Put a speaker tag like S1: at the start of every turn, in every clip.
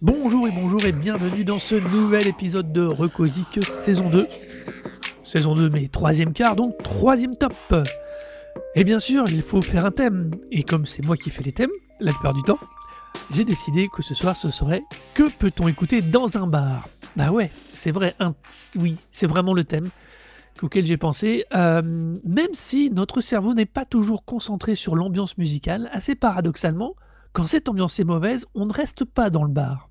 S1: Bonjour et bonjour et bienvenue dans ce nouvel épisode de Recosique saison 2. Saison 2 mais troisième quart donc troisième top. Et bien sûr il faut faire un thème et comme c'est moi qui fais les thèmes la plupart du temps, j'ai décidé que ce soir ce serait que peut-on écouter dans un bar? Bah ouais c'est vrai, oui c'est vraiment le thème auquel j'ai pensé, euh, même si notre cerveau n'est pas toujours concentré sur l'ambiance musicale, assez paradoxalement, quand cette ambiance est mauvaise, on ne reste pas dans le bar.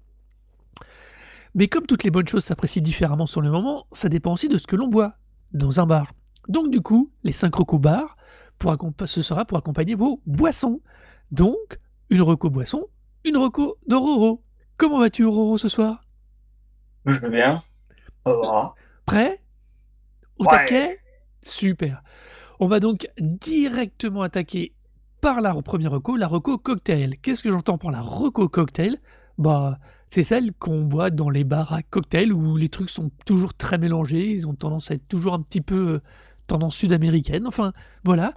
S1: Mais comme toutes les bonnes choses s'apprécient différemment sur le moment, ça dépend aussi de ce que l'on boit dans un bar. Donc du coup, les 5 recos bars, pour ce sera pour accompagner vos boissons. Donc, une reco boisson, une reco de Roro. Comment vas-tu Roro ce soir?
S2: Je vais bien.
S1: Prêt? Au taquet? Super. On va donc directement attaquer par la première reco, la reco cocktail. Qu'est-ce que j'entends par la reco cocktail? Bah, c'est celle qu'on boit dans les bars à cocktail où les trucs sont toujours très mélangés, ils ont tendance à être toujours un petit peu euh, tendance sud-américaine. Enfin, voilà.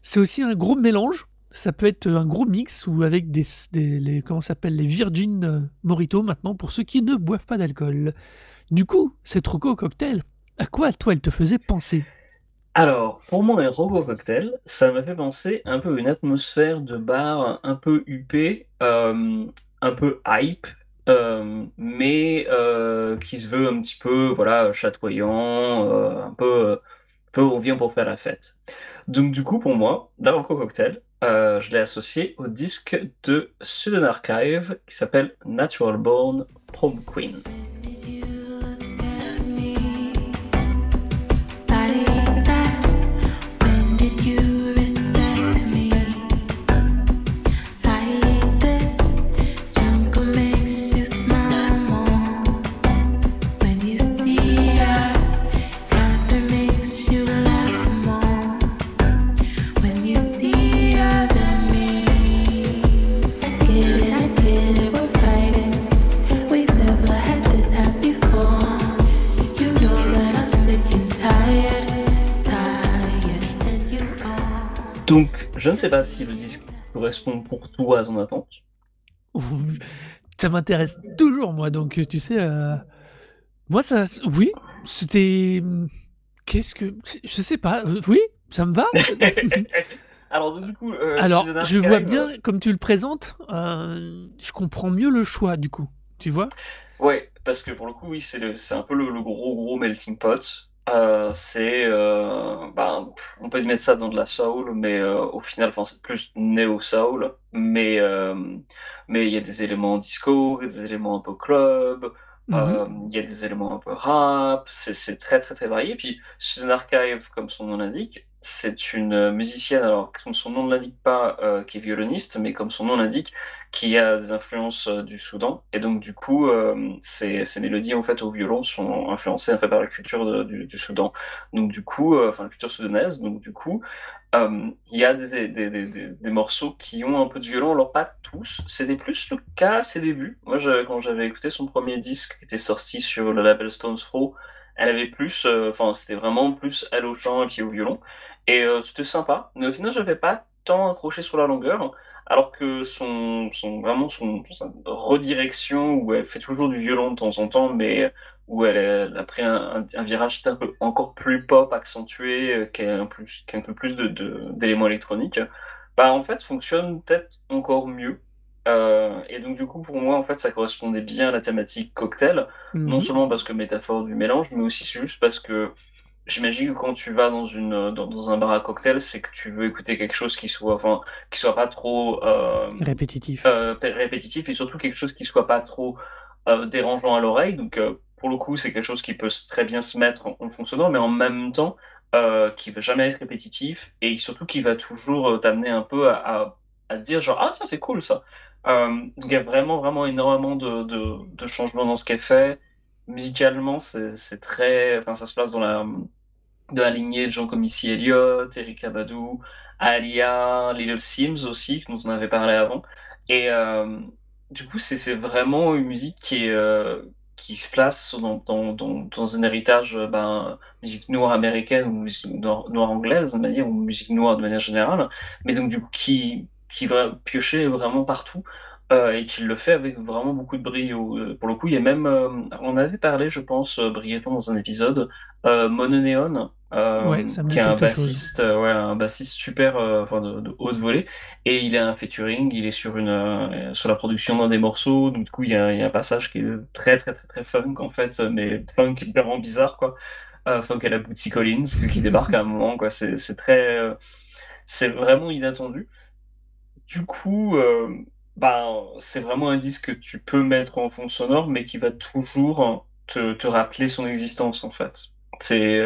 S1: C'est aussi un gros mélange. Ça peut être un gros mix ou avec des, les, comment s'appelle les Virgin euh, Morito maintenant pour ceux qui ne boivent pas d'alcool. Du coup, cette Rocco cocktail, à quoi toi elle te faisait penser?
S2: Alors, pour moi, un Rocco Cocktail, ça m'a fait penser un peu une atmosphère de bar un peu huppé, euh, un peu hype, euh, mais euh, qui se veut un petit peu voilà chatoyant, euh, un peu, peu on vient pour faire la fête. Donc du coup pour moi, l'Aranco Cocktail, je l'ai associé au disque de Student Archive qui s'appelle Natural Born Prom Queen. Donc, je ne sais pas si le disque correspond pour toi à ton attente.
S1: Ça m'intéresse toujours, moi. Donc, tu sais, euh, moi, ça, oui, c'était. Qu'est-ce que. Je sais pas. Euh, oui, ça me va.
S2: Alors, du coup. Euh,
S1: Alors, je vois bien, comme tu le présentes, je comprends mieux le choix, du coup. Tu vois
S2: Ouais, parce que pour le coup, oui, c'est un peu le, le, gros, gros melting pot. Euh, c'est, euh, ben, on peut mettre ça dans de la soul, mais euh, au final, enfin, c'est plus néo soul, mais mais il y a des éléments disco, des éléments un peu club, mmh il y a des éléments un peu rap, c'est très très très varié. Puis Student Archive, comme son nom l'indique, c'est une musicienne, alors comme son nom ne l'indique pas, qui est violoniste, mais comme son nom l'indique, qui a des influences euh, du Soudan. Et donc, du coup, euh, mélodies, en fait, au violon sont influencées, en fait, par la culture du, Soudan. Donc, du coup, euh, enfin, la culture soudanaise. Donc, du coup, il y a des, des, des, des, morceaux qui ont un peu de violon, alors pas tous. C'était plus le cas à ses débuts. Moi, quand j'avais écouté son premier disque qui était sorti sur le label Stones Throw, elle avait plus, enfin, c'était vraiment plus elle au chant et puis au violon. Et c'était sympa. Mais au final, j'avais pas tant accroché sur la longueur alors que son, son vraiment son, redirection où elle fait toujours du violon de temps en temps, mais où elle, a pris un, virage un peu encore plus pop accentué, euh, qui a un, plus, qui a un peu plus de, d'éléments électroniques, bah en fait fonctionne peut-être encore mieux. Euh, et donc du coup pour moi en fait ça correspondait bien à la thématique cocktail, non mhm. seulement parce que métaphore du mélange, mais aussi juste parce que J'imagine que quand tu vas dans une dans, un bar à cocktail, c'est que tu veux écouter quelque chose qui soit enfin qui soit pas trop euh,
S1: répétitif,
S2: euh, répétitif et surtout quelque chose qui soit pas trop euh, dérangeant à l'oreille. Donc pour le coup, c'est quelque chose qui peut très bien se mettre en, fonctionnant, mais en même temps qui va jamais être répétitif et surtout qui va toujours t'amener un peu à, à, dire genre ah tiens c'est cool ça. donc il y a vraiment vraiment énormément de, de, de changements dans ce qu'elle fait musicalement, c'est très, enfin, ça se place dans la, de de gens comme Missy Elliott, Eric Abadou, Alia, Little Sims aussi, dont on avait parlé avant. Et euh, du coup, c'est vraiment une musique qui euh, qui se place dans, dans, dans, un héritage euh, ben, musique noire américaine ou musique noire, anglaise ou musique noire de manière générale, mais donc du coup qui, qui va piocher vraiment partout euh, et qui le fait avec vraiment beaucoup de brio. Euh, pour le coup, il y a même, on avait parlé, je pense, brièvement dans un épisode, Mononeon,
S1: ouais,
S2: qui est un bassiste, ouais, un bassiste super, enfin de, de, haute volée, et il est un featuring, il est sur une, sur la production d'un des morceaux, donc du coup il y, a, il y, a, un passage qui est très très très très funk en fait, mais funk vraiment bizarre quoi, funk à la Bootsy Collins qui débarque à un moment quoi, c'est très, c'est vraiment inattendu. Du coup, bah, c'est vraiment un disque que tu peux mettre en fond sonore, mais qui va toujours te, te rappeler son existence en fait. C'est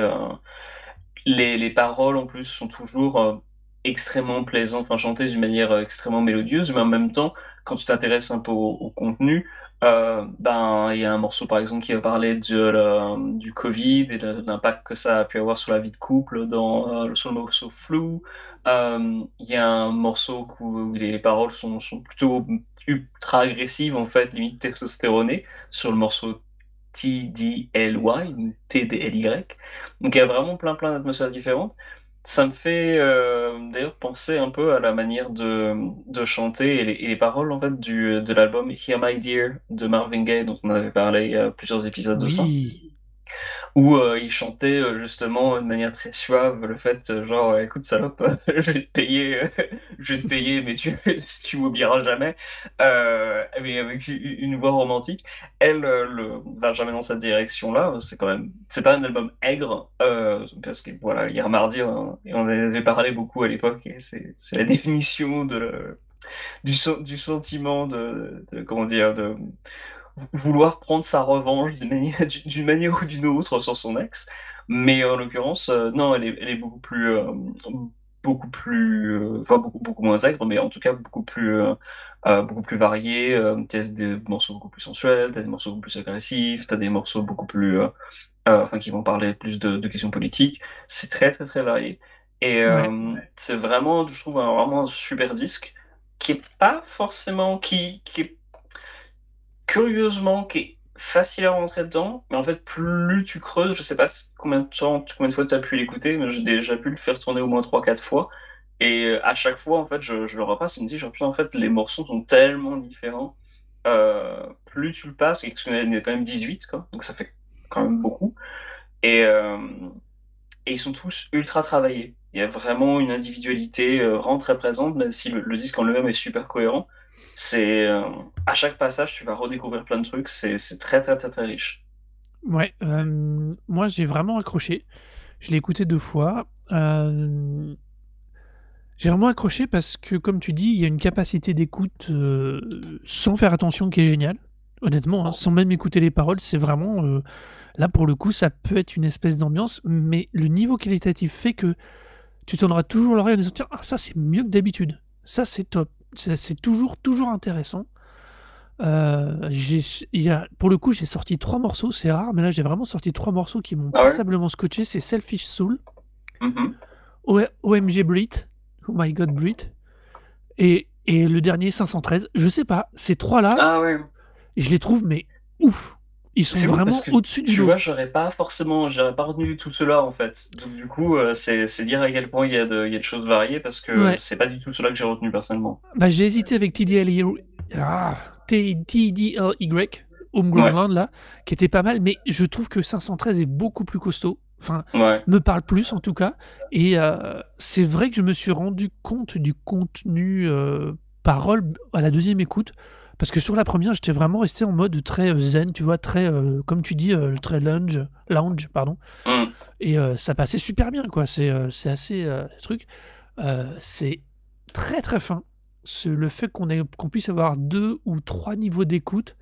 S2: les, les, paroles en plus sont toujours euh, extrêmement plaisantes, enfin chantées d'une manière euh, extrêmement mélodieuse, mais en même temps, quand tu t'intéresses un peu au, contenu, euh, ben il y a un morceau par exemple qui va parler de, du Covid et de, l'impact que ça a pu avoir sur la vie de couple dans sur le morceau Flou. Il y a un morceau où les paroles sont, sont plutôt ultra agressives en fait, limite testostéronées, sur le morceau T-D-L-Y, T-D-L-Y. Donc il y a vraiment plein plein d'atmosphères différentes. Ça me fait euh, d'ailleurs penser un peu à la manière de, chanter et les, et les, paroles en fait du, de l'album Hear My Dear de Marvin Gaye dont on avait parlé il y a plusieurs épisodes de ça où euh, il chantait euh, justement de manière très suave le fait euh, genre écoute salope je vais te payer je vais te payer mais tu tu m'oublieras jamais. Mais avec une voix romantique. Elle le va jamais dans cette direction là c'est quand même c'est pas un album aigre parce que voilà hier mardi on, on avait parlé beaucoup à l'époque c'est c'est la définition de du, du sentiment de comment dire de vouloir prendre sa revanche d'une manière, d'une manière ou d'une autre sur son ex. Mais en l'occurrence, euh, non, elle est, elle est beaucoup plus, euh, beaucoup plus, euh, enfin beaucoup, beaucoup moins aigre, mais en tout cas beaucoup plus, beaucoup plus variée. t'as des morceaux beaucoup plus sensuels, t'as des morceaux beaucoup plus agressifs, t'as des morceaux beaucoup plus, enfin qui vont parler plus de, de questions politiques. C'est très très très varié. Et c'est vraiment, je trouve, un, vraiment un super disque qui est pas forcément, qui, qui est curieusement, qui est facile à rentrer dedans, mais en fait, plus tu creuses, je sais pas combien de temps, combien de fois tu as pu l'écouter, mais j'ai déjà pu le faire tourner au moins 3-4 fois. Et euh, à chaque fois, en fait, je, je le repasse et me dis, genre, en fait, les morceaux sont tellement différents. Euh, plus tu le passes, et qu'il y en a quand même 18, quoi, donc ça fait quand même beaucoup. Et, euh, et ils sont tous ultra travaillés. Il y a vraiment une individualité euh, vraiment très présente, même si le, le disque en lui-même est super cohérent c'est euh, à chaque passage, tu vas redécouvrir plein de trucs. C'est très, très, très, très riche.
S1: Ouais, euh, moi j'ai vraiment accroché. Je l'ai écouté deux fois. Euh, j'ai vraiment accroché parce que, comme tu dis, il y a une capacité d'écoute sans faire attention qui est géniale. Honnêtement, hein, sans même écouter les paroles, c'est vraiment. là, pour le coup, ça peut être une espèce d'ambiance, mais le niveau qualitatif fait que tu tendras toujours l'oreille en disant Tiens, ah, ça c'est mieux que d'habitude. Ça c'est top c'est toujours, toujours intéressant. Euh, y a, pour le coup, j'ai sorti trois morceaux, c'est rare, mais là j'ai vraiment sorti trois morceaux qui m'ont ah passablement scotché. C'est Selfish Soul, mm-hmm. OMG Brit, Oh My God Brit, et, et le dernier 513. Je sais pas, ces trois-là,
S2: ah ouais.
S1: je les trouve mais ouf. Ils sont vraiment au-dessus du
S2: Tu vois, j'aurais pas forcément, j'aurais pas retenu tout cela en fait. Donc du coup, euh, c'est dire à quel point il y a de, il y a de choses variées parce que c'est pas du tout cela que j'ai retenu personnellement.
S1: Bah j'ai hésité avec TDLY, ah, TDLY, Homegrown là, qui était pas mal, mais je trouve que 513 est beaucoup plus costaud. Enfin, me parle plus en tout cas. Et euh, c'est vrai que je me suis rendu compte du contenu euh, parole à la deuxième écoute. Parce que sur la première, j'étais vraiment resté en mode très euh, zen, tu vois, très, euh, comme tu dis, euh, très lounge, lounge pardon. Mm. Et ça passait super bien, quoi. C'est assez truc. c'est très très fin. Le fait qu'on qu'on puisse avoir deux ou trois niveaux d'écoute.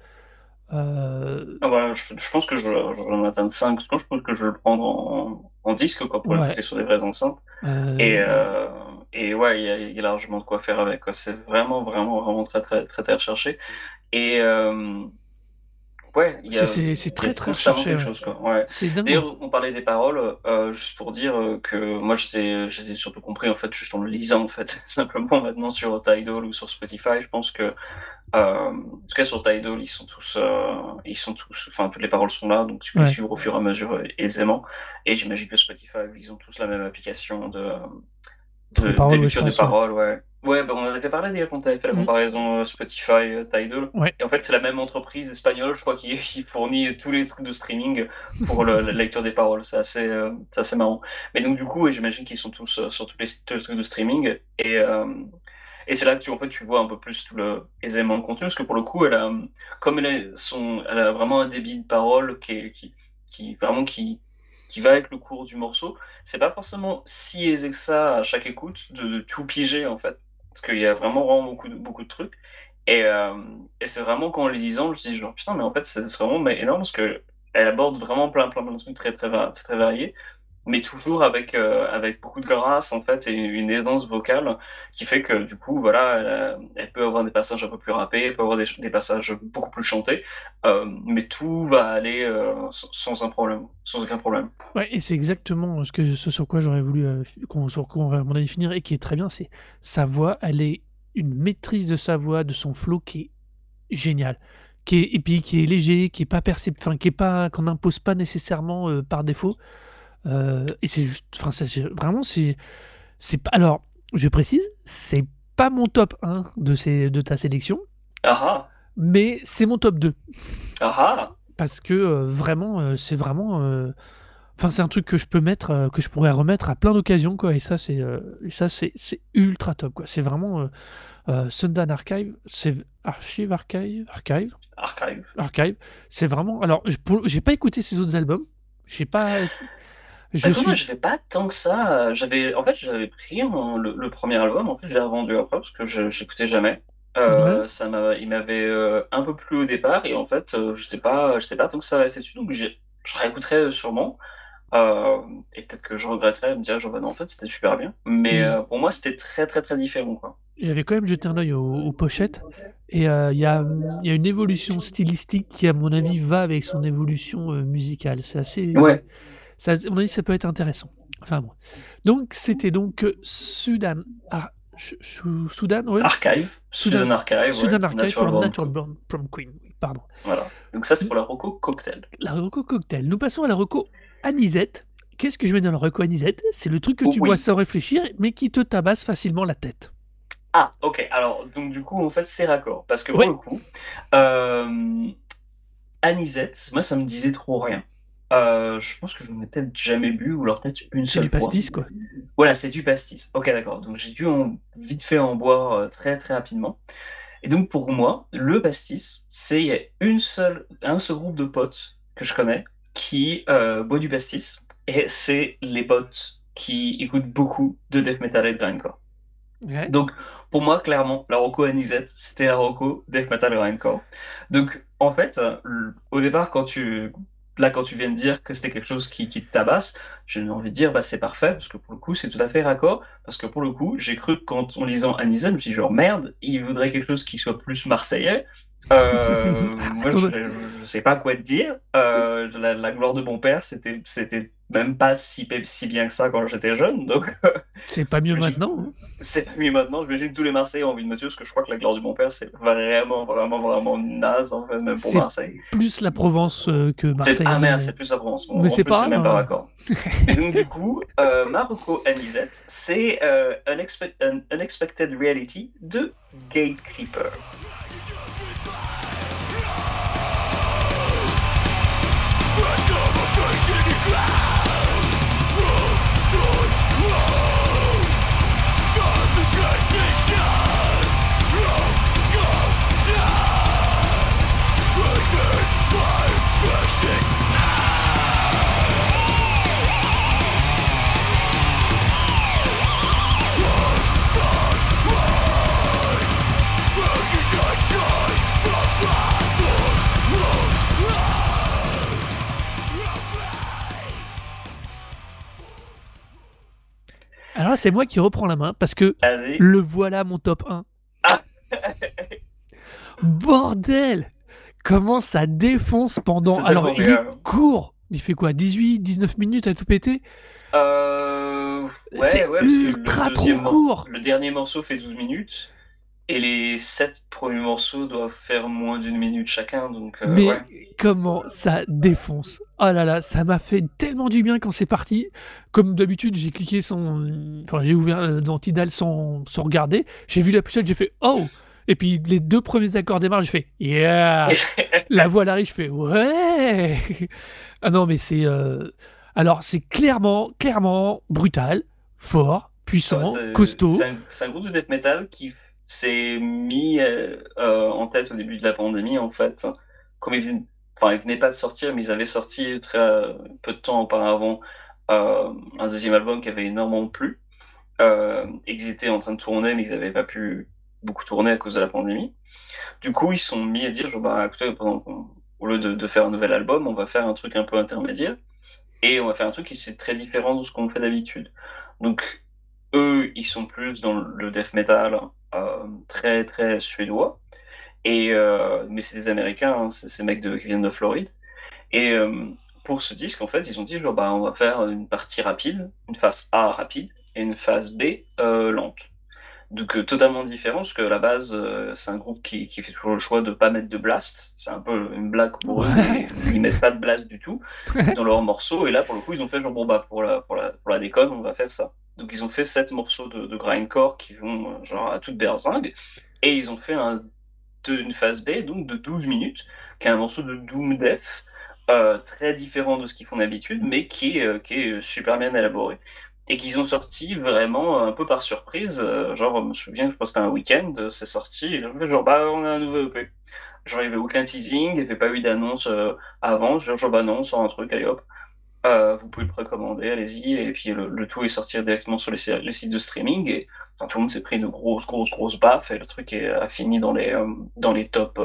S2: Ah bah, je, pense que je, je vais en atteindre 5, je pense que je vais le prendre en, en disque quoi, pour l'écouter sur des vraies enceintes. Et, et ouais, il y, a, largement de quoi faire avec. C'est vraiment, vraiment, vraiment très, très, très, très recherché. Et euh, ouais, il y a,
S1: C'est très très recherché, ouais.
S2: Ouais. D'ailleurs, on parlait des paroles, euh, juste pour dire euh, que moi, je les ai, je les ai surtout compris, en fait, juste en le lisant, en fait. Simplement, maintenant, sur Tidal ou sur Spotify, je pense que, euh, en tout cas, sur Tidal, ils sont tous, euh, ils sont tous, enfin, toutes les paroles sont là, donc tu peux les suivre au fur et à mesure euh, aisément. Et j'imagine que Spotify, ils ont tous la même application de, de,
S1: paroles,
S2: des lectures paroles, ouais. Ouais, bah, on en avait parlé d'ailleurs quand on avait fait la
S1: Mm.
S2: comparaison euh, Spotify-Tidal.
S1: Ouais.
S2: Et en fait, c'est la même entreprise espagnole, je crois, qui, qui fournit tous les trucs de streaming pour le- la lecture des paroles. C'est assez, assez marrant. Mais donc, du coup, j'imagine qu'ils sont tous sur tous les, trucs de streaming. Et, et c'est là que tu, en fait, tu vois un peu plus tout le, aisément le contenu, parce que pour le coup, elle a, comme elle, est, son, elle a vraiment un débit de parole qui, qui, vraiment, qui, qui va avec le cours du morceau, c'est pas forcément si aisé que ça à chaque écoute de, de tout piger, en fait. Parce qu'il y a vraiment, vraiment beaucoup de, beaucoup de trucs. Et, euh, et c'est vraiment qu'en les lisant, je me suis genre putain, mais en fait, c'est vraiment mais énorme parce que elle aborde vraiment plein, plein, plein de trucs très, très, très, très variés, mais toujours avec, euh, avec beaucoup de grâce en fait et une aisance vocale qui fait que du coup, voilà, elle, a- elle peut avoir des passages un peu plus rappés, elle peut avoir des, des passages beaucoup plus chantés, euh, mais tout va aller euh, sans, un problème, sans aucun problème.
S1: Ouais, et c'est exactement ce, sur quoi j'aurais voulu, euh, qu'on- sur quoi on va mon avis finir, et qui est très bien, c'est sa voix, elle est une maîtrise de sa voix, de son flow qui est génial. Qui est, et puis qui est léger, qui est pas percep- enfin qui est pas, qu'on n'impose pas nécessairement euh, par défaut. Euh, et c'est juste, enfin, vraiment, c'est, alors, je précise, c'est pas mon top 1 de, ces, de ta sélection,
S2: Ah
S1: mais c'est mon top 2
S2: ah ah.
S1: Parce que euh, vraiment euh, c'est vraiment enfin c'est un truc que je peux mettre que je pourrais remettre à plein d'occasions quoi. Et ça c'est ça c'est c'est ultra top quoi. C'est vraiment Sundan Archive c'est Archive Archive Archive.
S2: Archive.
S1: Archive. C'est vraiment alors j'ai pas écouté ses autres albums. J'ai pas je suis
S2: Moi, je fais pas tant que ça. euh, J'avais, en fait, j'avais pris mon- le, le premier album. En fait, je l'ai revendu après parce que je j'écoutais jamais. Euh, ça m'a, il m'avait euh, un peu plu au départ et en fait, euh, j'étais pas, j'étais pas tant que ça resté dessus. Donc, je réécouterai sûrement. Et peut-être que je regretterais de me dire, genre, bah non, en fait, c'était super bien. Mais pour moi, c'était très, très, très différent, quoi.
S1: j'avais quand même jeté un œil aux, aux pochettes et il y, a, y a une évolution stylistique qui à mon avis va avec son évolution musicale c'est assez
S2: Ouais.
S1: Ça, à mon avis, ça peut être intéressant. Enfin bon. Donc, c'était donc euh, Sudan. Soudan, ouais.
S2: Archive,
S1: Sudan-
S2: Sudan Archive, ouais,
S1: Sudan Archive
S2: Natural
S1: pour
S2: Born
S1: Natural
S2: Queen.
S1: Born Prom Queen. Pardon.
S2: Voilà. Donc ça, c'est pour la Rocco Cocktail.
S1: La Reco Cocktail. Nous passons à la Reco Anisette. Qu'est-ce que je mets dans la Reco Anisette? C'est le truc que tu
S2: Oui.
S1: bois sans réfléchir, mais qui te tabasse facilement la tête.
S2: Ah, ok. Alors, donc du coup, en fait, c'est raccord. Parce que
S1: Ouais.
S2: pour le coup, euh, Anisette, moi, ça me disait trop rien. Euh, je pense que je n'en ai peut-être jamais bu, ou alors peut-être une
S1: C'est
S2: seule
S1: du
S2: fois.
S1: pastis, quoi.
S2: Voilà, c'est du pastis. Ok, d'accord. Donc j'ai dû en, vite fait en boire euh, très très rapidement. Et donc pour moi, le pastis, c'est il y a une seule, un seul groupe de potes que je connais qui euh, boit du pastis, et c'est les potes qui écoutent beaucoup de death metal et de grindcore.
S1: Ouais.
S2: Donc, pour moi, clairement, la Rocco Anisette, c'était la Rocco Death Metal Grindcore. Donc, en fait, au départ, quand tu, là, quand tu viens de dire que c'était quelque chose qui, qui te tabasse, j'ai envie de dire, bah, c'est parfait, parce que pour le coup, c'est tout à fait raccord, parce que pour le coup, j'ai cru que quand, en lisant Anisette, je me suis dit, genre, merde, il voudrait quelque chose qui soit plus marseillais. Euh, moi, je, je sais pas quoi te dire. Euh, la, la gloire de mon père, c'était, c'était même pas si, si bien que ça quand j'étais jeune, donc,
S1: C'est pas mieux maintenant. hein.
S2: c'est pas mieux maintenant, j'imagine que tous les Marseillais ont envie de me tuer, parce que je crois que la gloire du bon père, c'est vraiment, vraiment, vraiment naze, en fait, même pour
S1: C'est
S2: Marseille.
S1: Plus la Provence euh, que Marseille.
S2: ah merde, c'est plus la Provence.
S1: Mais c'est pas
S2: c'est même pas
S1: hein.
S2: raccord. Et donc, du coup, euh, Marocco Anisette, c'est euh, Unexpe- Un Unexpected Reality de Gatecreeper.
S1: Alors là, c'est moi qui reprends la main parce que le voilà mon top 1.
S2: Ah.
S1: Bordel comment ça défonce pendant. Alors, il est court. Il fait quoi 18, 19 minutes à tout péter?
S2: Euh... Ouais,
S1: C'est
S2: ouais, parce que
S1: ultra
S2: le
S1: trop court.
S2: le dernier morceau fait 12 minutes. Et les 7 premiers morceaux doivent faire moins d'une minute chacun. Donc, euh,
S1: Mais
S2: ouais.
S1: comment ça défonce? Oh là là, ça m'a fait tellement du bien quand c'est parti. Comme d'habitude, j'ai cliqué sans. Enfin, j'ai ouvert euh, dans Tidal sans, sans regarder. J'ai vu la pochette, j'ai fait Oh Et puis les deux premiers accords démarrent, j'ai fait Yeah La voix arrive, je fais Ouais Ah non, mais c'est. euh, Alors, c'est clairement, clairement brutal, fort, puissant, costaud.
S2: C'est un, un groupe de death metal qui s'est mis euh, euh, en tête au début de la pandémie, en fait. Comme ils, venaient- enfin, ils venaient pas de sortir, mais ils avaient sorti très euh, peu de temps auparavant un deuxième album qui avait énormément plu. Euh, qu'ils étaient en train de tourner, mais ils n'avaient pas pu beaucoup tourner à cause de la pandémie. Du coup, ils sont mis à dire, genre, bah, écoutez, au lieu de, de faire un nouvel album, on va faire un truc un peu intermédiaire. Et on va faire un truc qui c'est très différent de ce qu'on fait d'habitude. Donc, eux, ils sont plus dans le death metal très très suédois. Et, euh, mais c'est des Américains, hein, c'est ces mecs de, qui viennent de Floride. Et euh, pour ce disque, en fait, ils ont dit genre, bah, on va faire une partie rapide, une phase A rapide et une phase B euh, lente. Donc euh, totalement différent, parce que à la base, euh, c'est un groupe qui, qui fait toujours le choix de pas mettre de blast. C'est un peu une blague pour eux,
S1: Ouais.
S2: Ils mettent pas de blast du tout dans leurs morceaux. Et là, pour le coup, ils ont fait genre, bon, bah, pour la, pour la, pour la déconne, on va faire ça. Donc ils ont fait sept morceaux de, de grindcore qui vont euh, genre à toute berzingue. Et ils ont fait un, de- une phase B, donc de 12 minutes, qui est un morceau de Doom Death, euh, très différent de ce qu'ils font d'habitude, mais qui est, euh, qui est super bien élaboré. Et qu'ils ont sorti vraiment un peu par surprise. genre, je me souviens, je pense qu'un week-end, c'est sorti. Genre, bah, on a un nouveau EP. Genre, il n'y avait aucun teasing, il n'y avait pas eu d'annonce euh, avant. Genre, genre, bah non, on sort un truc, allez hop. Euh, vous pouvez le précommander, allez-y. Et puis le, tout est sorti directement sur les, sites de streaming. Et tout le monde s'est pris une grosse, grosse, grosse baffe. Et le truc est, a fini dans les, euh, dans les tops,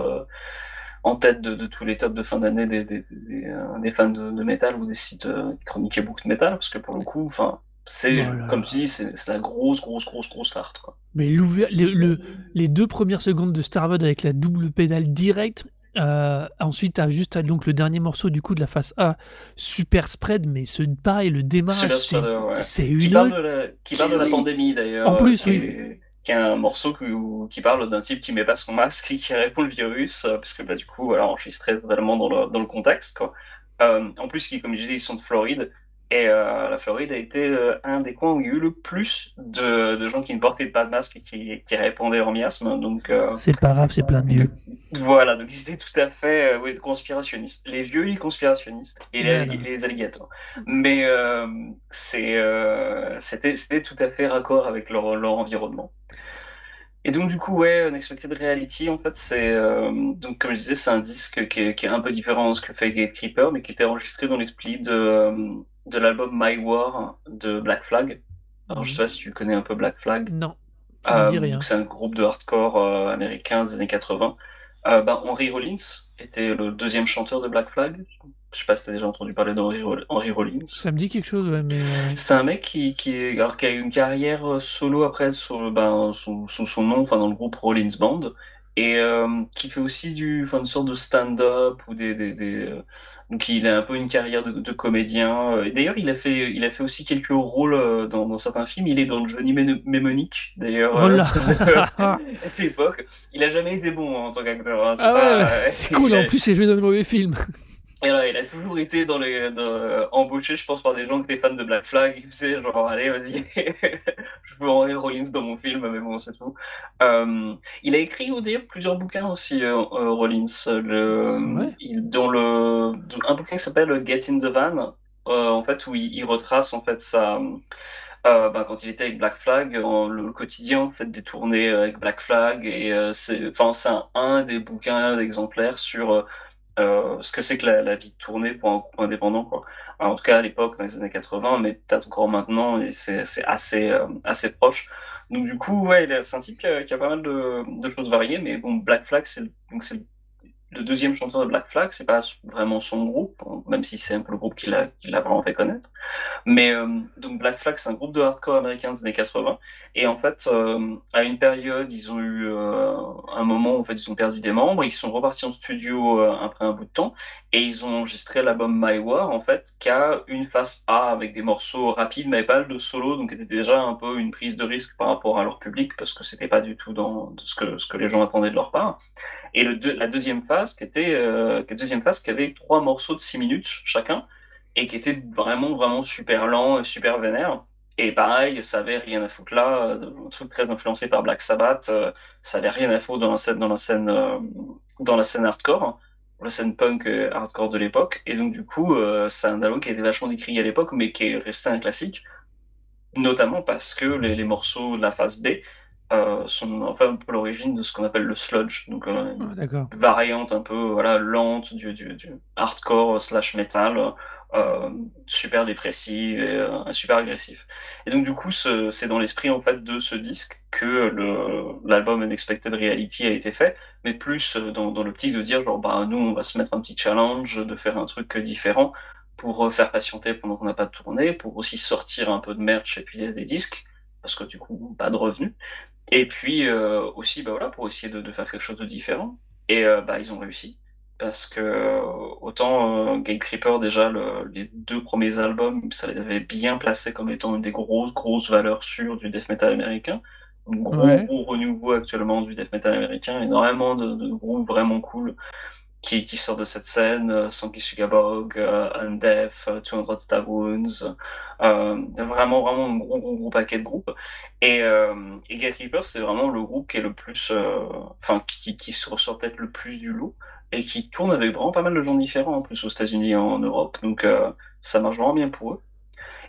S2: en tête de, de tous les tops de fin d'année des, fans de, de métal ou des sites qui chroniquaient beaucoup de métal. Parce que pour le coup, enfin, c'est,
S1: Oh
S2: comme tu dis, c'est c'est la grosse, grosse, grosse, grosse start. Quoi.
S1: Mais le, les deux premières secondes de Starboard avec la double pédale directe. euh, ensuite, t'as juste donc le dernier morceau du coup de la face A, super spread, mais ce pareil, le démarrage, c'est
S2: ouais.
S1: c'est
S2: Qui
S1: une
S2: parle de la, qui parle de la pandémie d'ailleurs.
S1: En plus,
S2: qui
S1: oui.
S2: est- qui est un morceau qui parle d'un type qui met pas son masque et qui répond le virus, euh, parce que bah, du coup, voilà, enregistré totalement dans le, dans le contexte. Quoi. Euh, en plus, qui, comme je disais, ils sont de Floride. Et euh, la Floride a été euh, un des coins où il y a eu le plus de, de gens qui ne portaient pas de masque et qui, qui répondaient en miasme. Donc, euh,
S1: C'est pas grave, c'est plein de vieux.
S2: voilà, donc ils étaient tout à fait oui, conspirationnistes. Les vieux, les conspirationnistes. Et les, les alligators. Mais c'est, c'était, tout à fait raccord avec leur, leur environnement. Et donc, du coup, ouais, Unexpected Reality, en fait, c'est. euh, donc, comme je disais, c'est un disque qui est, qui est un peu différent de ce que fait Gatekeeper, mais qui était enregistré dans l'esprit de, de l'album My War de Black Flag. Alors, je sais pas si tu connais un peu Black Flag.
S1: Non, ça me dit
S2: Euh,
S1: rien.
S2: donc c'est un groupe de hardcore euh, américain des années 80. Euh, bah, Henry Rollins était le deuxième chanteur de Black Flag. Je sais pas si t'as déjà entendu parler d'Henry Roll- Henry Rollins.
S1: Ça me dit quelque chose, ouais, mais.
S2: C'est un mec qui, qui, est, alors, qui a eu une carrière solo après sur, ben, sous, sous son nom, enfin dans le groupe Rollins Band, et euh, qui fait aussi du, enfin, une sorte de stand-up ou des, des, des, donc il a un peu une carrière de, de comédien. Et d'ailleurs, il a fait, il a fait aussi quelques rôles euh, dans, dans certains films. Il est dans Johnny Mne- Mnemonic, d'ailleurs.
S1: Oh
S2: euh,
S1: là
S2: à l'époque. Il a jamais été bon hein, en tant qu'acteur. hein, c'est
S1: Ah ouais, c'est cool,
S2: a-
S1: en plus, c'est joué dans de mauvais films.
S2: Et là, il a toujours été dans les, dans, euh, embauché, je pense, par des gens qui étaient fans de Black Flag. Il faisait genre, allez, vas-y, je veux Henry Rollins dans mon film, mais bon, c'est tout. Euh, il a écrit au d'ailleurs plusieurs bouquins aussi, euh, euh, Rollins. Le,
S1: Ouais.
S2: il, dans le, un bouquin qui s'appelle Get in the Van, euh, en fait, où il, il retrace en fait sa. Euh, ben, quand il était avec Black Flag, en- le quotidien en fait des tournées avec Black Flag et euh, c'est enfin c'est un, un des bouquins d'exemplaires sur euh, ce que c'est que la, la vie de tournée pour un groupe indépendant quoi. En tout cas à l'époque dans les années 80 mais peut-être encore maintenant et c'est assez euh, assez proche. Donc du coup ouais c'est un type qui a, qui a pas mal de, de choses variées mais bon Black Flag c'est donc c'est le- le deuxième chanteur de Black Flag, c'est pas vraiment son groupe, même si c'est un peu le groupe qui l'a vraiment fait connaître. Mais euh, donc Black Flag, c'est un groupe de hardcore américain des années 80. Et en fait, euh, à une période, ils ont eu euh, un moment où en fait, ils ont perdu des membres. Ils sont repartis en studio après un bout de temps et ils ont enregistré l'album My War, en fait, qui a une face A avec des morceaux rapides, mais pas de solo, donc c'était déjà un peu une prise de risque par rapport à leur public parce que c'était pas du tout dans ce que, ce que les gens attendaient de leur part. Et la deuxième phase, qui était euh, la deuxième phase, qui avait trois morceaux de six minutes chacun, et qui était vraiment, vraiment super lent, super vénère. Et pareil, ça avait rien à foutre là, un truc très influencé par Black Sabbath, euh, ça avait rien à foutre dans la scène, dans la scène, euh, dans la scène hardcore, la scène punk hardcore de l'époque. Et donc du coup, c'est un album qui a été vachement décrié à l'époque, mais qui est resté un classique, notamment parce que les morceaux de la phase B euh, sont enfin un peu l'origine de ce qu'on appelle le sludge, donc euh, une variante un peu voilà lente du, du, du hardcore slash metal, euh, super dépressif et super agressif. Et donc du coup, c'est dans l'esprit en fait de ce disque que l'album Unexpected Reality a été fait, mais plus dans, dans l'optique de dire genre bah nous on va se mettre un petit challenge, de faire un truc différent pour faire patienter pendant qu'on n'a pas de tournée, pour aussi sortir un peu de merch et puis des disques parce que du coup pas de revenus et puis euh, aussi, bah voilà, pour essayer de, faire quelque chose de différent. Et euh, bah, ils ont réussi. Parce que euh, autant Gate Creeper, déjà, les deux premiers albums, ça les avait bien placés comme étant une des grosses, grosses valeurs sûres du death metal américain. Un gros, gros renouveau actuellement du death metal américain. Énormément de, de groupes vraiment cool qui, qui sort de cette scène, euh, Sankisuga Bog, euh, Undeath, 200 euh, Stab Wounds, vraiment vraiment un gros, gros, gros paquet de groupes. Et, et Gatekeeper, c'est vraiment le groupe qui est le plus, enfin qui, qui se ressort peut-être le plus du lot et qui tourne avec vraiment pas mal de gens différents en plus aux États-Unis et en Europe. Donc ça marche vraiment bien pour eux.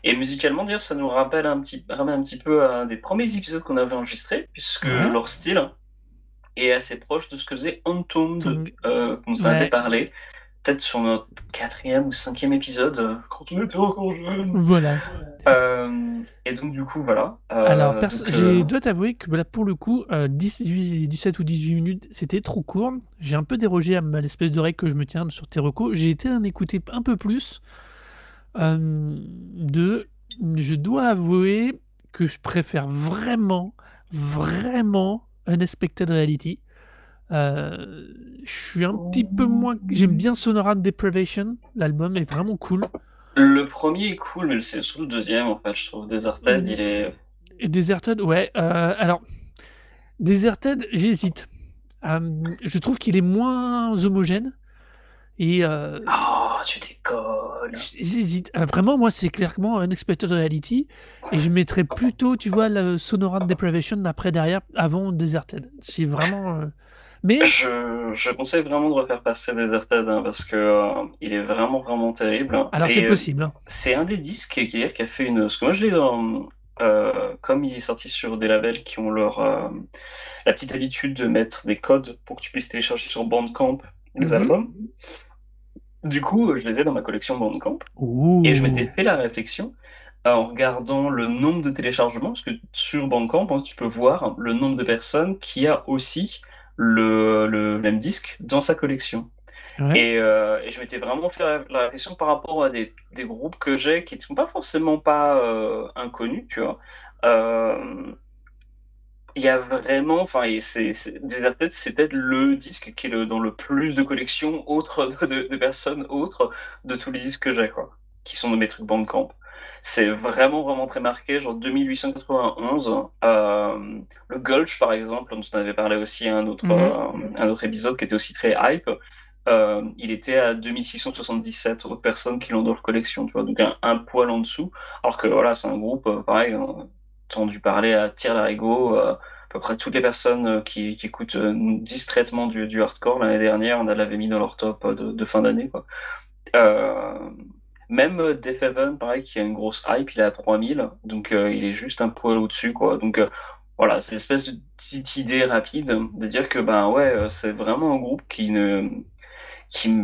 S2: Et musicalement, dire, ça nous rappelle un petit, ramène un petit peu à des premiers épisodes qu'on avait enregistrés, puisque leur style, est assez proche de ce que faisait Entombed, euh, dont on avait parlé, peut-être sur notre quatrième ou cinquième épisode, euh, quand on était encore jeune.
S1: Voilà.
S2: Euh, et donc, du coup, voilà.
S1: Euh, Alors, je dois t'avouer que voilà, pour le coup, 18, 17 ou 18 minutes, c'était trop court. J'ai un peu dérogé à l'espèce d'oreille que je me tiens sur tes recos. J'ai été en écouter un peu plus. de, je dois avouer que je préfère vraiment, vraiment Unexpected Reality. Euh, je suis un petit peu moins. J'aime bien Sonora Deprivation. L'album est vraiment cool.
S2: Le premier est cool, mais c'est surtout le deuxième en fait. Je trouve Deserted, il est.
S1: Et Deserted, ouais. Euh, alors, Deserted, j'hésite. Euh, je trouve qu'il est moins homogène. Et.
S2: Oh, tu décolles.
S1: J'hésite. vraiment, moi, c'est clairement Unexpected Reality. Et je mettrais plutôt, tu vois, le Sonora Deprivation après, derrière, avant Deserted. C'est vraiment. Mais...
S2: Je, je, conseille vraiment de refaire passer Deserted hein, parce que euh, il est vraiment vraiment terrible.
S1: Alors c'est possible. Hein.
S2: C'est un des disques qui, qui, a fait une. Parce que moi je l'ai dans. Euh, comme il est sorti sur des labels qui ont leur euh, la petite habitude de mettre des codes pour que tu puisses télécharger sur Bandcamp les mhm. albums. Du coup, je les ai dans ma collection Bandcamp. Et je m'étais fait la réflexion en regardant le nombre de téléchargements, parce que sur Bandcamp, hein, tu peux voir le nombre de personnes qui a aussi le, le même disque dans sa collection. Et, euh, et, je m'étais vraiment fait la, réflexion par rapport à des, des groupes que j'ai qui ne sont pas forcément pas euh, inconnus, tu vois. Euh, il y a vraiment, enfin, c'est, Deserted, c'est peut-être le disque qui est le, dans le plus de collections autres de, de, personnes autres de tous les disques que j'ai, quoi, qui sont de mes trucs Bandcamp. C'est vraiment, vraiment très marqué, genre 2891. Euh, le Gulch, par exemple, dont on avait parlé aussi à un autre, mhm. euh, un autre épisode qui était aussi très hype. Euh, il était à 2677 autres personnes qui l'ont dans leur collection, tu vois, donc un, poil en dessous. Alors que voilà, c'est un groupe, pareil, entendu parler à Tire Larigot, à peu près toutes les personnes qui, qui écoutent distraitement du, du hardcore l'année dernière, on l'avait mis dans leur top de, de fin d'année, quoi. Euh, même euh, Death Heaven, pareil, qui a une grosse hype, il est à 3000, donc euh, il est juste un poil au-dessus, quoi. Donc euh, voilà, c'est l'espèce de petite idée rapide de dire que, ben ouais, c'est vraiment un groupe qui ne. qui,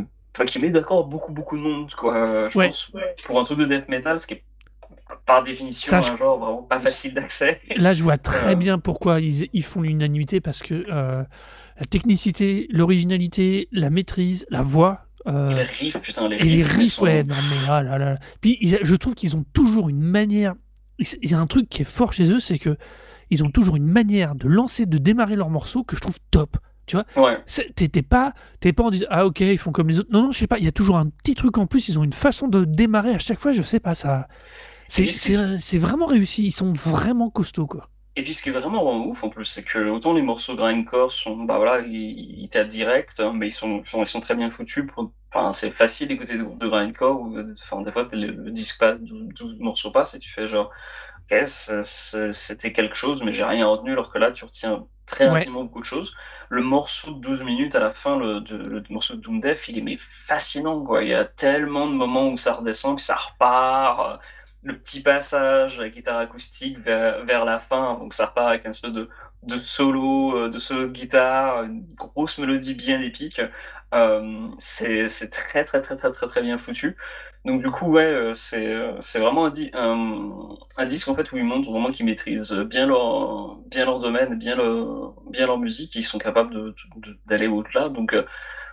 S2: qui met d'accord beaucoup, beaucoup de monde, quoi. Je pense, pour un truc de death metal, ce qui est par définition un genre vraiment pas facile d'accès.
S1: Là, je vois très bien pourquoi ils, ils font l'unanimité, parce que la technicité, l'originalité, la maîtrise, la voix.
S2: Euh, les riffs, putain, les
S1: et
S2: riffs.
S1: les riffs, ouais, non mais ah là là. Puis je trouve qu'ils ont toujours une manière. Il y a un truc qui est fort chez eux, c'est que ils ont toujours une manière de lancer, de démarrer leurs morceaux que je trouve top. Tu vois
S2: ouais.
S1: T'es pas, pas en disant Ah, ok, ils font comme les autres. Non, non, je sais pas. Il y a toujours un petit truc en plus. Ils ont une façon de démarrer à chaque fois. Je sais pas, ça. C'est vraiment réussi. Ils sont vraiment costauds, quoi.
S2: Et puis ce qui est vraiment, ouf en plus, c'est que autant les morceaux grindcore sont, bah voilà, ils, ils direct, hein, mais ils sont, ils sont très bien foutus. Pour, enfin, c'est facile d'écouter des groupes de grindcore où, enfin, des fois le, disque passe, 12, morceaux passent et tu fais genre, ok, c'était quelque chose, mais j'ai rien retenu, alors que là, tu retiens très rapidement beaucoup de choses. Le morceau de 12 minutes à la fin, le, de, le morceau de Doom Death, il est mais fascinant, quoi. Il y a tellement de moments où ça redescend, puis ça repart le petit passage, la guitare acoustique vers, la fin, donc ça repart avec un espèce de, de solo, euh, de solo de guitare, une grosse mélodie bien épique. Euh, c'est très très très très très très bien foutu. Donc du coup ouais, euh, c'est vraiment un, un, disque en fait où ils montrent vraiment qu'ils maîtrisent bien leur bien leur domaine, bien leur bien leur musique, ils sont capables d'aller de, au-delà. Donc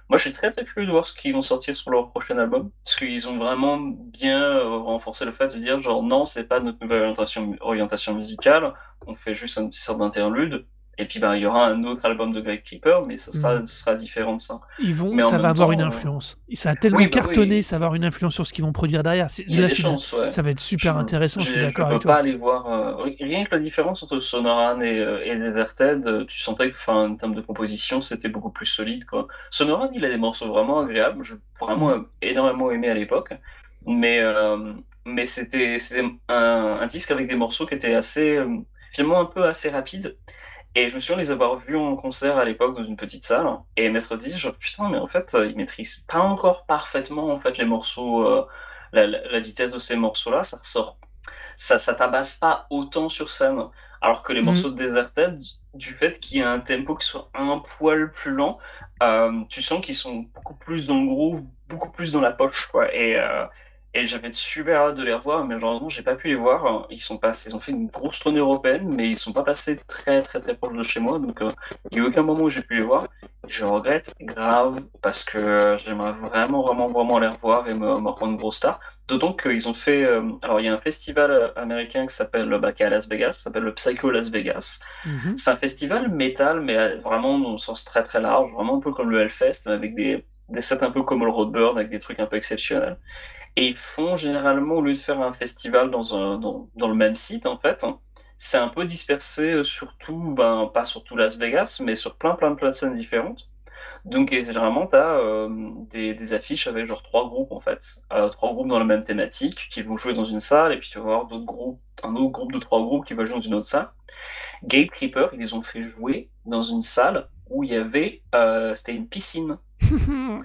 S2: moi, je suis très très curieux de voir ce qu'ils vont sortir sur leur prochain album. Parce qu'ils ont vraiment bien euh, renforcé le fait de dire, genre, non, c'est pas notre nouvelle orientation, orientation musicale, on fait juste un petit sort d'interlude. Et puis, ben, il y aura un autre album de Greg Creeper, mais ce sera, mm. ce sera différent de ça.
S1: Ils vont, ça va avoir une euh, influence. Ça a tellement bah cartonné, ça va avoir une influence sur ce qu'ils vont produire derrière.
S2: Il y a des chances, ouais.
S1: Ça va être super intéressant, je, suis d'accord
S2: avec toi. pas aller voir. Euh, rien que la différence entre Sonoran et, euh, et Deserted, tu sentais que, en termes de composition, c'était beaucoup plus solide, quoi. Sonoran, il a des morceaux vraiment agréables. J'ai vraiment mm. énormément aimé à l'époque. Mais, mais c'était un, un, disque avec des morceaux qui étaient assez, finalement, un peu assez rapides. Et je me souviens les avoir vus en concert à l'époque dans une petite salle. Et m'être dit genre putain mais en fait ils maîtrisent pas encore parfaitement en fait les morceaux euh, la, vitesse de ces morceaux là ça ressort ça ça tabasse pas autant sur scène. Alors que les mmh. morceaux de Deserted du fait qu'il y a un tempo qui soit un poil plus lent euh, tu sens qu'ils sont beaucoup plus dans le groove beaucoup plus dans la poche quoi. Et euh, et j'avais super hâte de les revoir, mais malheureusement, j'ai pas pu les voir. Ils sont passés, ils ont fait une grosse tournée européenne, mais ils sont pas passés très très très proche de chez moi, donc euh, il n'y a aucun moment où j'ai pu les voir. Je regrette grave parce que j'aimerais vraiment vraiment vraiment les revoir et me, me reprendre une grosse star. D'autant qu'ils ont fait, euh, alors il y a un festival américain qui s'appelle bah, qui est à Las Vegas, s'appelle le Psycho Las Vegas. Mm-hmm. C'est un festival métal, mais vraiment dans le sens très très large, vraiment un peu comme le Hellfest, avec des des sets un peu comme le Roadburn, avec des trucs un peu exceptionnels. Et ils font généralement, au lieu de faire un festival dans, un, dans, dans le même site, en fait, c'est un peu dispersé euh, surtout, ben, pas surtout Las Vegas, mais sur plein plein de places différentes. Donc généralement, tu as euh, des, des, affiches avec genre trois groupes en fait, euh, trois groupes dans la même thématique qui vont jouer dans une salle et puis tu vas voir d'autres groupes, un autre groupe de trois groupes qui va jouer dans une autre salle. Gate Creeper, ils les ont fait jouer dans une salle où il y avait, c'était une piscine.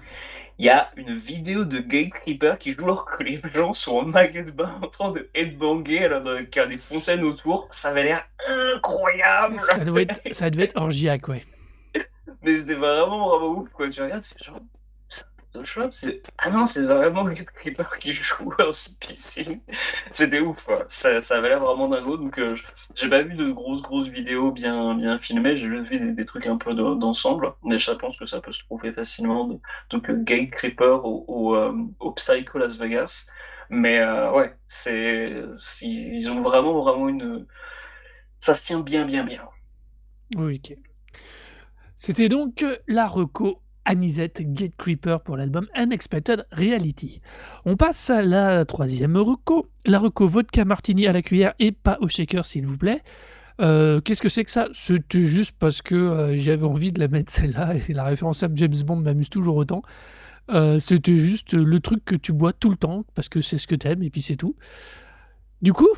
S2: il y a une vidéo de Gate Creeper qui joue alors que les gens sont en maillot de bain en train de headbanger alors qu'il y a des fontaines autour. Ça avait l'air incroyable.
S1: Ça, doit être, ça devait être orgiaque, ouais.
S2: Mais c'était vraiment vraiment ouf quoi. Tu regardes, tu fais genre c'est ah non c'est vraiment Gate Creeper qui joue en piscine c'était ouf ça, ça avait l'air vraiment dingo donc euh, j'ai pas vu de grosses grosses vidéos bien bien filmées. J'ai juste vu des, trucs un peu d'ensemble mais je pense que ça peut se trouver facilement donc euh, Gate Creeper au, euh, au, Psycho Las Vegas. Mais ouais c'est ils ont vraiment vraiment une ça se tient bien bien bien.
S1: Ok. C'était donc la reco Anisette Gate Creeper pour l'album Unexpected Reality. On passe à la troisième reco. La reco vodka martini à la cuillère et pas au shaker s'il vous plaît. Euh, qu'est-ce que c'est que ça? C'était juste parce que euh, j'avais envie de la mettre celle-là et la référence à James Bond m'amuse toujours autant. Euh, c'était juste le truc que tu bois tout le temps parce que c'est ce que t'aimes et puis c'est tout. Du coup,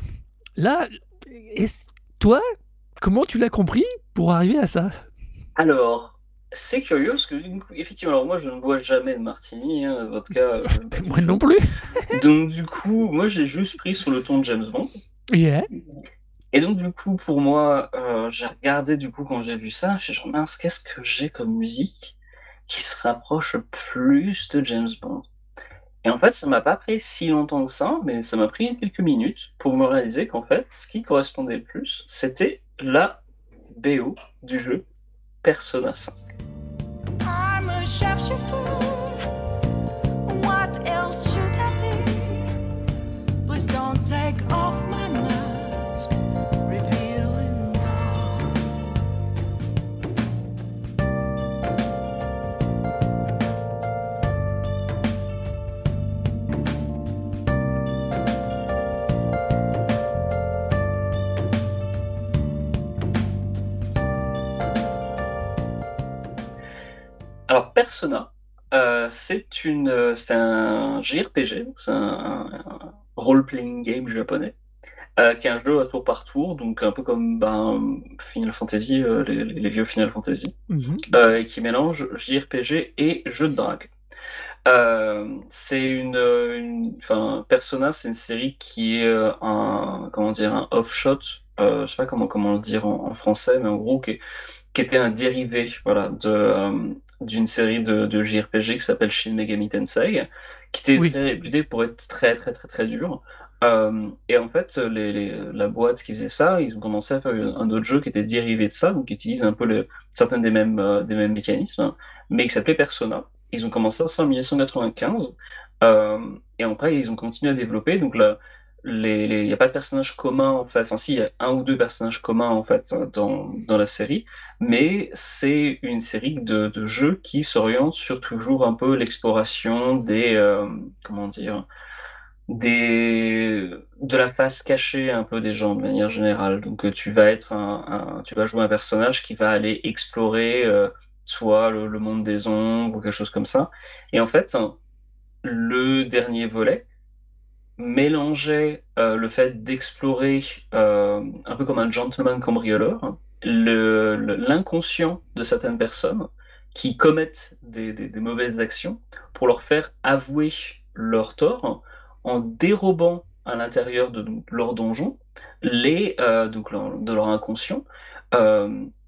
S1: là, toi, comment tu l'as compris pour arriver à ça?
S2: Alors, c'est curieux parce que effectivement, alors moi je ne bois jamais de martini, hein, vodka. Euh,
S1: moi non plus.
S2: donc du coup, moi j'ai juste pris sur le ton de James Bond.
S1: Yeah.
S2: Et donc du coup, pour moi, euh, j'ai regardé du coup quand j'ai vu ça, je suis genre mince, qu'est-ce que j'ai comme musique qui se rapproche plus de James Bond? Et en fait, ça m'a pas pris si longtemps que ça, mais ça m'a pris quelques minutes pour me réaliser qu'en fait, ce qui correspondait le plus, c'était la BO du jeu Persona 5. Alors, Persona, euh, c'est une, euh, c'est un JRPG, c'est un, un role-playing game japonais, euh, qui est un jeu à tour par tour, donc un peu comme ben, Final Fantasy, euh, les, les vieux Final Fantasy,
S1: Mhm.
S2: qui mélange JRPG et jeu de drague. C'est une, enfin, Persona, c'est une série qui est un, comment dire, un offshot, je sais pas comment, comment le dire en, en français, mais en gros, qui, est- qui était un dérivé, voilà, de, d'une série de, de JRPG qui s'appelle Shin Megami Tensei, qui était
S1: Oui.
S2: très réputé pour être très, très, très, très dur. Euh, et en fait, les, les- la boîte qui faisait ça, ils ont commencé à faire un autre jeu qui était dérivé de ça, donc qui utilise un peu le, certains des mêmes, euh, des mêmes mécanismes, mais qui s'appelait Persona. Ils ont commencé ça en 1995, euh, et après ils ont continué à développer. Donc là, il n'y a pas de personnage commun en fait. Enfin, si, il y a un ou deux personnages communs en fait dans, dans la série, mais c'est une série de, de jeux qui s'orientent sur toujours un peu l'exploration des, euh, comment dire, des, de la face cachée un peu des gens de manière générale. Donc euh, tu vas être un, tu vas jouer un personnage qui va aller explorer euh, soit le, le monde des ombres ou quelque chose comme ça. Et en fait, le dernier volet mélangeait euh, le fait d'explorer euh, un peu comme un gentleman cambrioleur le- le- l'inconscient de certaines personnes qui commettent des, des- mauvaises actions pour leur faire avouer leur tort en dérobant à l'intérieur de leur donjon les euh, donc de leur inconscient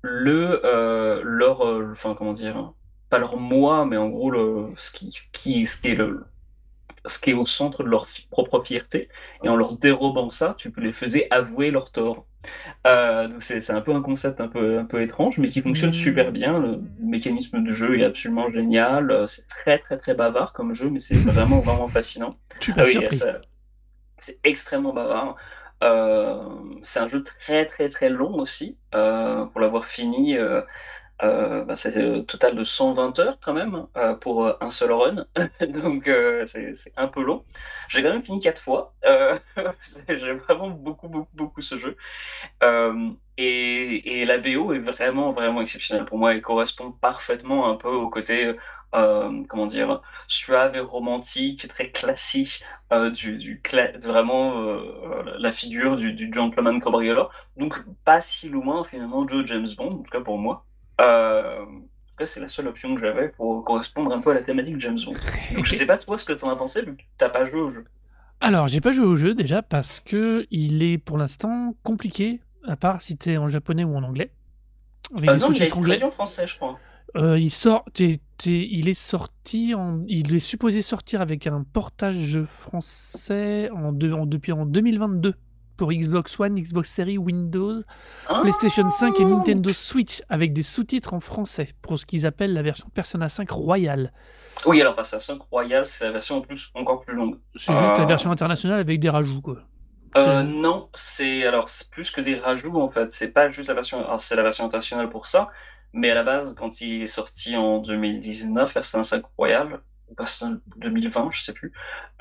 S2: le leur enfin comment dire pas leur moi mais en gros le ce qui ce qui est le ce qui est au centre de leur fi- propre fierté, et en leur dérobant ça, tu les faisais avouer leur tort. Euh, donc c'est un peu un concept un peu, un peu étrange, mais qui fonctionne
S1: Mm.
S2: super bien. Le mécanisme de jeu est absolument génial. Euh, C'est très très très bavard comme jeu, mais c'est vraiment vraiment fascinant.
S1: Suis
S2: Ah oui, c'est extrêmement bavard. Euh, c'est un jeu très très très long aussi. Euh, pour l'avoir fini, euh, euh, bah, c'est un total de 120 heures quand même euh, pour euh, un seul run. Donc euh, c'est un peu long. J'ai quand même fini quatre fois. Euh, J'aime vraiment beaucoup beaucoup beaucoup ce jeu. Euh, et, et la BO est vraiment, vraiment exceptionnelle pour moi. Elle correspond parfaitement un peu au côté, euh, comment dire, suave et romantique, très classique, euh, du, vraiment euh, la figure du, du gentleman cambrioleur. Donc, pas si loin finalement de James Bond, en tout cas pour moi. Euh, en tout cas, c'est la seule option que j'avais pour correspondre un peu à la thématique de James Bond. Donc, je sais pas toi ce que t'en as pensé, vu que t'as pas joué au jeu.
S1: Alors, j'ai pas joué au jeu déjà parce que il est pour l'instant compliqué, à part si t'es en japonais ou en anglais. Avec
S2: Euh, non, il a
S1: anglais.
S2: en français, je crois.
S1: Euh, il sort, il est sorti, en, il est supposé sortir avec un portage français en deux- en- depuis en 2022 pour Xbox One, Xbox Series, Windows,
S2: Ah
S1: PlayStation 5 et Nintendo Switch avec des sous-titres en français pour ce qu'ils appellent la version Persona 5 Royal.
S2: Oui, alors Assassin Royal, c'est la version en plus encore plus longue.
S1: C'est juste la
S2: Ah.
S1: version internationale avec des rajouts quoi.
S2: Euh, non, c'est alors c'est plus que des rajouts en fait. C'est pas juste la version. C'est la version internationale pour ça, mais à la base, quand il est sorti en 2019, Persona 5 Royal ou Persona 2020, je sais plus.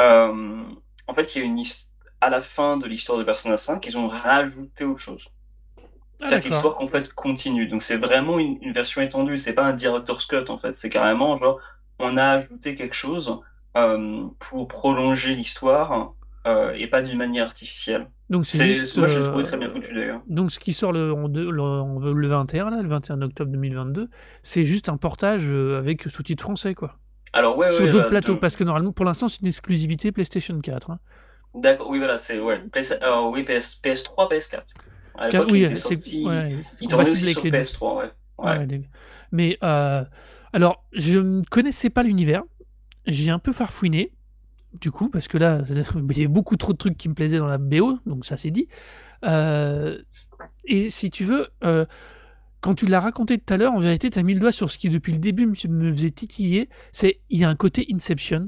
S2: euh, en fait, il y a une his- à la fin de l'histoire de Persona 5, ils ont rajouté autre chose.
S1: Ah,
S2: C'est-à-dire que
S1: d'accord.
S2: l'histoire qu'en fait continue. Donc c'est vraiment une, une version étendue. C'est pas un director's cut en fait. C'est carrément genre on a ajouté quelque chose euh, pour prolonger l'histoire euh, et pas d'une manière artificielle.
S1: Donc c'est
S2: moi je l'ai
S1: euh,
S2: trouvé très bien foutu d'ailleurs.
S1: Donc ce qui sort le, en deux- le, le 21 là, le 21 octobre 2022, c'est juste un portage euh, avec sous-titres français quoi.
S2: Alors ouais,
S1: Sur
S2: ouais,
S1: d'autres
S2: bah,
S1: plateaux
S2: de-
S1: parce que normalement pour l'instant c'est une exclusivité PlayStation 4. hein.
S2: D'accord, oui voilà, c'est ouais. PS... alors, oui PS... PS3, PS4. À l'époque,
S1: oui,
S2: il était
S1: c'est
S2: sorti.
S1: ouais,
S2: il tournait aussi sur
S1: les deux.
S2: PS3, ouais. Ouais.
S1: Ouais, des- Mais euh, alors, je ne connaissais pas l'univers. J'ai un peu farfouiné, du coup, parce que là, il y avait beaucoup trop de trucs qui me plaisaient dans la BO, donc ça c'est dit. Euh, et si tu veux, euh, quand tu l'as raconté tout à l'heure, en vérité, tu as mis le doigt sur ce qui, depuis le début, me, me faisait titiller. C'est il y a un côté Inception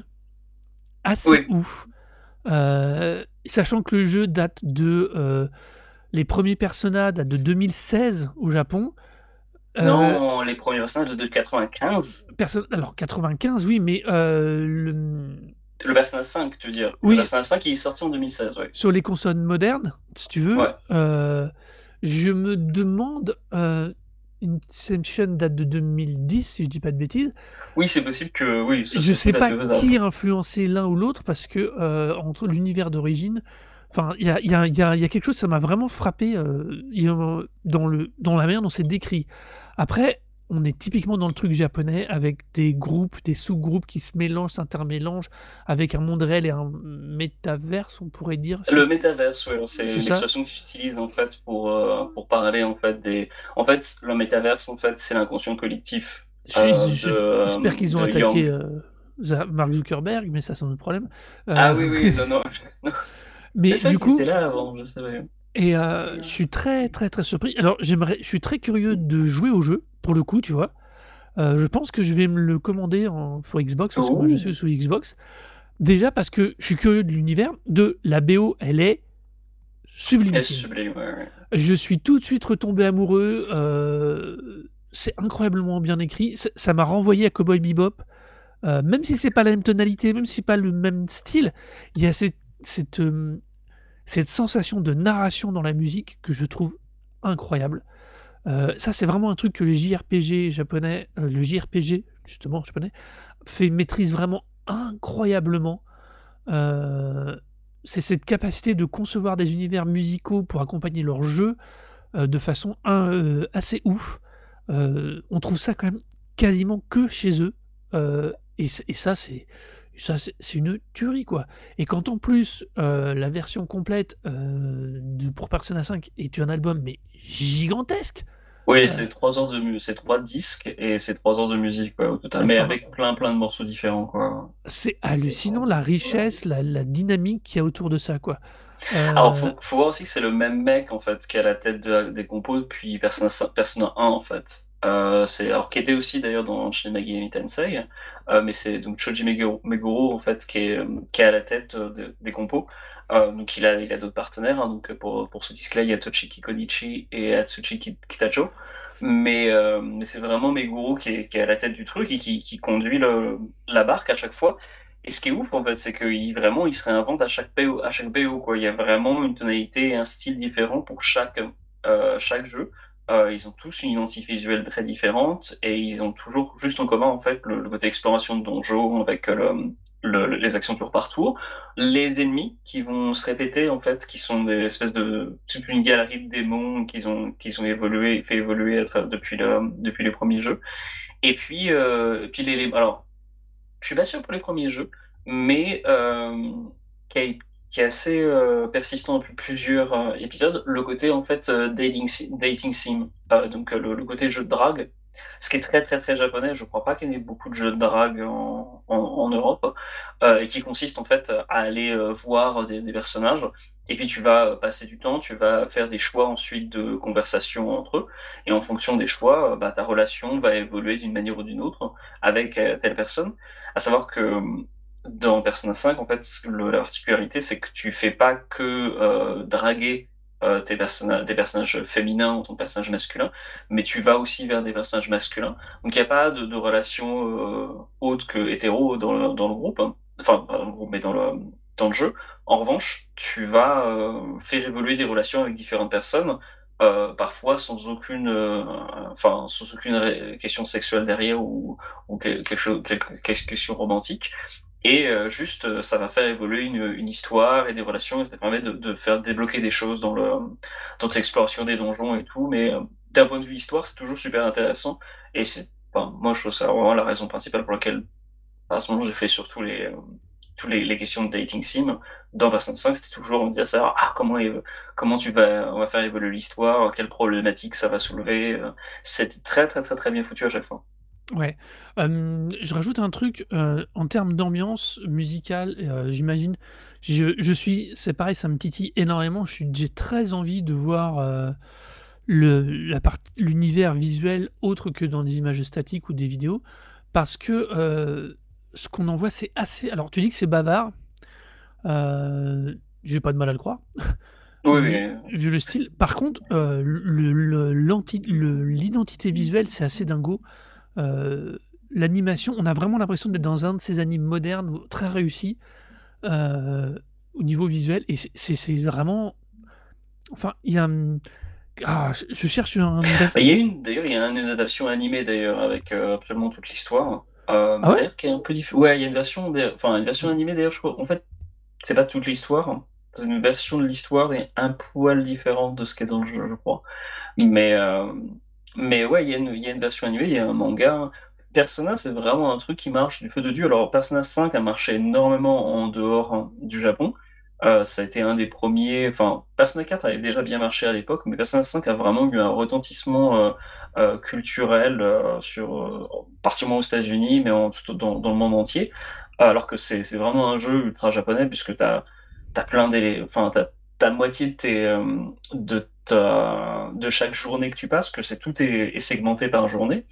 S1: assez
S2: Oui.
S1: ouf. Euh, sachant que le jeu date de. euh, les premiers personnages datent de 2016 au Japon. Euh,
S2: Non, les premiers personnages de 95.
S1: perso- alors 95, oui, mais le-
S2: Le Persona 5, tu veux dire.
S1: Oui.
S2: Le Persona 5, il est sorti en 2016, oui.
S1: sur les consoles modernes, si tu veux,
S2: Ouais.
S1: euh, je me demande. Euh, Inception date de 2010, si je dis pas de bêtises.
S2: Oui, c'est possible que. Oui, ça,
S1: Je sais pas qui a influencé l'un ou l'autre parce que euh, entre l'univers d'origine, enfin, il y a, il y a- il y a- il y a quelque chose, ça m'a vraiment frappé euh, dans, le, dans la manière dont c'est décrit. Après, on est typiquement dans le truc japonais avec des groupes, des sous-groupes qui se mélangent, s'intermélangent avec un monde réel et un métaverse, on pourrait dire.
S2: Le métaverse, ouais, c'est l'expression qu'ils utilisent en fait pour, euh, pour parler en fait des. En fait, le métaverse, en fait, c'est l'inconscient collectif. Euh, de-
S1: J'espère qu'ils ont attaqué euh, Mark Zuckerberg, mais ça c'est un autre problème. Euh,
S2: Ah oui, oui, non, non.
S1: mais
S2: C'est ça
S1: du coup,
S2: là avant, je savais.
S1: Et euh, je suis très très très surpris. Alors j'aimerais, je suis très curieux de jouer au jeu pour le coup, tu vois. Euh, je pense que je vais me le commander en, pour Xbox parce que moi je
S2: Oh.
S1: suis sous Xbox. Déjà parce que je suis curieux de l'univers. De la BO, elle est sublime.
S2: Elle sublime, ouais, ouais.
S1: Je suis tout de suite retombé amoureux. euh, c'est incroyablement bien écrit. Ça- Ça m'a renvoyé à Cowboy Bebop. Euh, même si c'est pas la même tonalité, même si c'est pas le même style, il y a cette, cette, cette sensation de narration dans la musique que je trouve incroyable. Euh, ça, c'est vraiment un truc que les JRPG japonais, euh, le JRPG justement japonais, fait maîtrise vraiment incroyablement. Euh, c'est cette capacité de concevoir des univers musicaux pour accompagner leur jeu de façon assez ouf. On trouve ça quand même quasiment que chez eux. Et ça, c'est ça, c'est une tuerie, quoi. Et quand en plus, euh, la version complète euh, de, pour Persona 5 est un album, mais gigantesque.
S2: Oui, c'est trois heures de c'est trois disques et c'est trois heures de musique au total, mais avec plein plein de morceaux différents quoi.
S1: C'est hallucinant la richesse, la, la dynamique qu'il y a autour de ça, quoi. Euh,
S2: Alors faut, faut voir aussi que c'est le même mec en fait qui est à la tête de- des compos depuis Persona, 5 Persona 1 en fait. Euh, c'est alors qui était aussi d'ailleurs dans Shin Megami Tensei, euh, mais c'est donc Choji Meguro, en fait qui est euh, qui est à la tête euh, de- des compos. Donc il a il a d'autres partenaires hein, donc pour pour ce disque-là il y a Tochiki Konichi et Atsushi Ki- Kitacho. Mais, mais c'est vraiment Meguro qui est, qui est à la tête du truc et qui, qui conduit la barque à chaque fois. Et ce qui est ouf, en fait, c'est qu'il vraiment, il se réinvente à chaque BO, à chaque BO, quoi. Il y a vraiment une tonalité et un style différent pour chaque, chaque jeu. Euh, ils ont tous une identité visuelle très différente et ils ont toujours juste en commun, en fait, le, côté exploration de donjons avec euh, le, le- les actions tour par tour. Les ennemis qui vont se répéter, en fait, qui sont des espèces de, toute une galerie de démons qu'ils ont, qu'ils ont évolué, fait évoluer depuis le, depuis les premiers jeux. Et puis, euh, et puis les, alors, je suis pas sûr pour les premiers jeux, mais euh, a- qui est assez euh, persistant depuis plusieurs euh, épisodes, le côté en fait euh, dating, si- dating sim, donc le, côté jeu de drague, ce qui est très très très japonais. Je crois pas qu'il y ait beaucoup de jeux de drague en, en, Europe, et qui consiste en fait à aller voir des, personnages, et puis tu vas passer du temps, tu vas faire des choix ensuite de conversation entre eux, et en fonction des choix, bah, ta relation va évoluer d'une manière ou d'une autre avec telle personne. À savoir que dans Persona 5, en fait, la particularité, c'est que tu fais pas que euh, draguer euh, tes personnages, des personnages féminins ou ton personnage masculin, mais tu vas aussi vers des personnages masculins. Donc il n'y a pas de, de relation euh, autre que hétéro dans le, dans le groupe, hein. enfin pas dans le groupe, mais dans le, dans le jeu. En revanche, tu vas euh, faire évoluer des relations avec différentes personnes, euh, parfois sans aucune, euh, enfin sans aucune question sexuelle derrière ou, ou quel- quelque chose, quelque question romantique. Et euh, juste, euh, ça va faire évoluer une, une histoire et des relations, et ça permet de, de faire débloquer des choses dans le dans l'exploration des donjons et tout. Mais euh, d'un point de vue histoire, c'est toujours super intéressant. Et c'est, enfin, moi, je trouve ça vraiment la raison principale pour laquelle, à ce moment, j'ai fait surtout les euh, tous les, les questions de dating sim dans Persona 5, c'était toujours on me disait ah comment comment tu vas on va faire évoluer l'histoire, quelle problématique ça va soulever. euh, C'était très très très très bien foutu à chaque fois.
S1: Ouais. Euh, je rajoute un truc euh, en termes d'ambiance musicale. euh, J'imagine, je, je suis, c'est pareil, ça me titille énormément. Je suis, j'ai très envie de voir, euh, le, la part- l'univers visuel autre que dans des images statiques ou des vidéos, parce que euh, ce qu'on en voit, c'est assez. Alors, tu dis que c'est bavard. Euh, J'ai pas de mal à le croire.
S2: Oui,
S1: vu,
S2: oui.
S1: vu le style. Par contre, euh, le- le- l'anti- le- l'identité visuelle, c'est assez dingo. Euh, L'animation, on a vraiment l'impression d'être dans un de ces animes modernes très réussis euh, au niveau visuel. Et c'est- vraiment. Enfin, il y a un. Ah, je- cherche un.
S2: Bah, Il y a une, d'ailleurs, il y a une adaptation animée d'ailleurs avec euh, absolument toute l'histoire.
S1: Ah ouais?
S2: qui est un peu différente. Ouais, il y a une version, enfin, une version animée d'ailleurs, je crois. En fait, c'est pas toute l'histoire. C'est une version de l'histoire et un poil différente de ce qui est dans le jeu, je crois. Mais, mais ouais, il y, a une, version animée, il y a un manga. Persona, c'est vraiment un truc qui marche du feu de Dieu. Alors, Persona 5 a marché énormément en dehors hein, du Japon. Euh, ça a été un des premiers. Enfin, Persona 4 avait déjà bien marché à l'époque, mais Persona 5 a vraiment eu un retentissement euh, euh, culturel sur, particulièrement aux États-Unis, mais en, dans, le monde entier. Alors que c'est vraiment un jeu ultra japonais, puisque tu as, plein d'éléments. Enfin, ta moitié de, tes, euh, de, ta, de chaque journée que tu passes, que c'est tout est, segmenté par journée.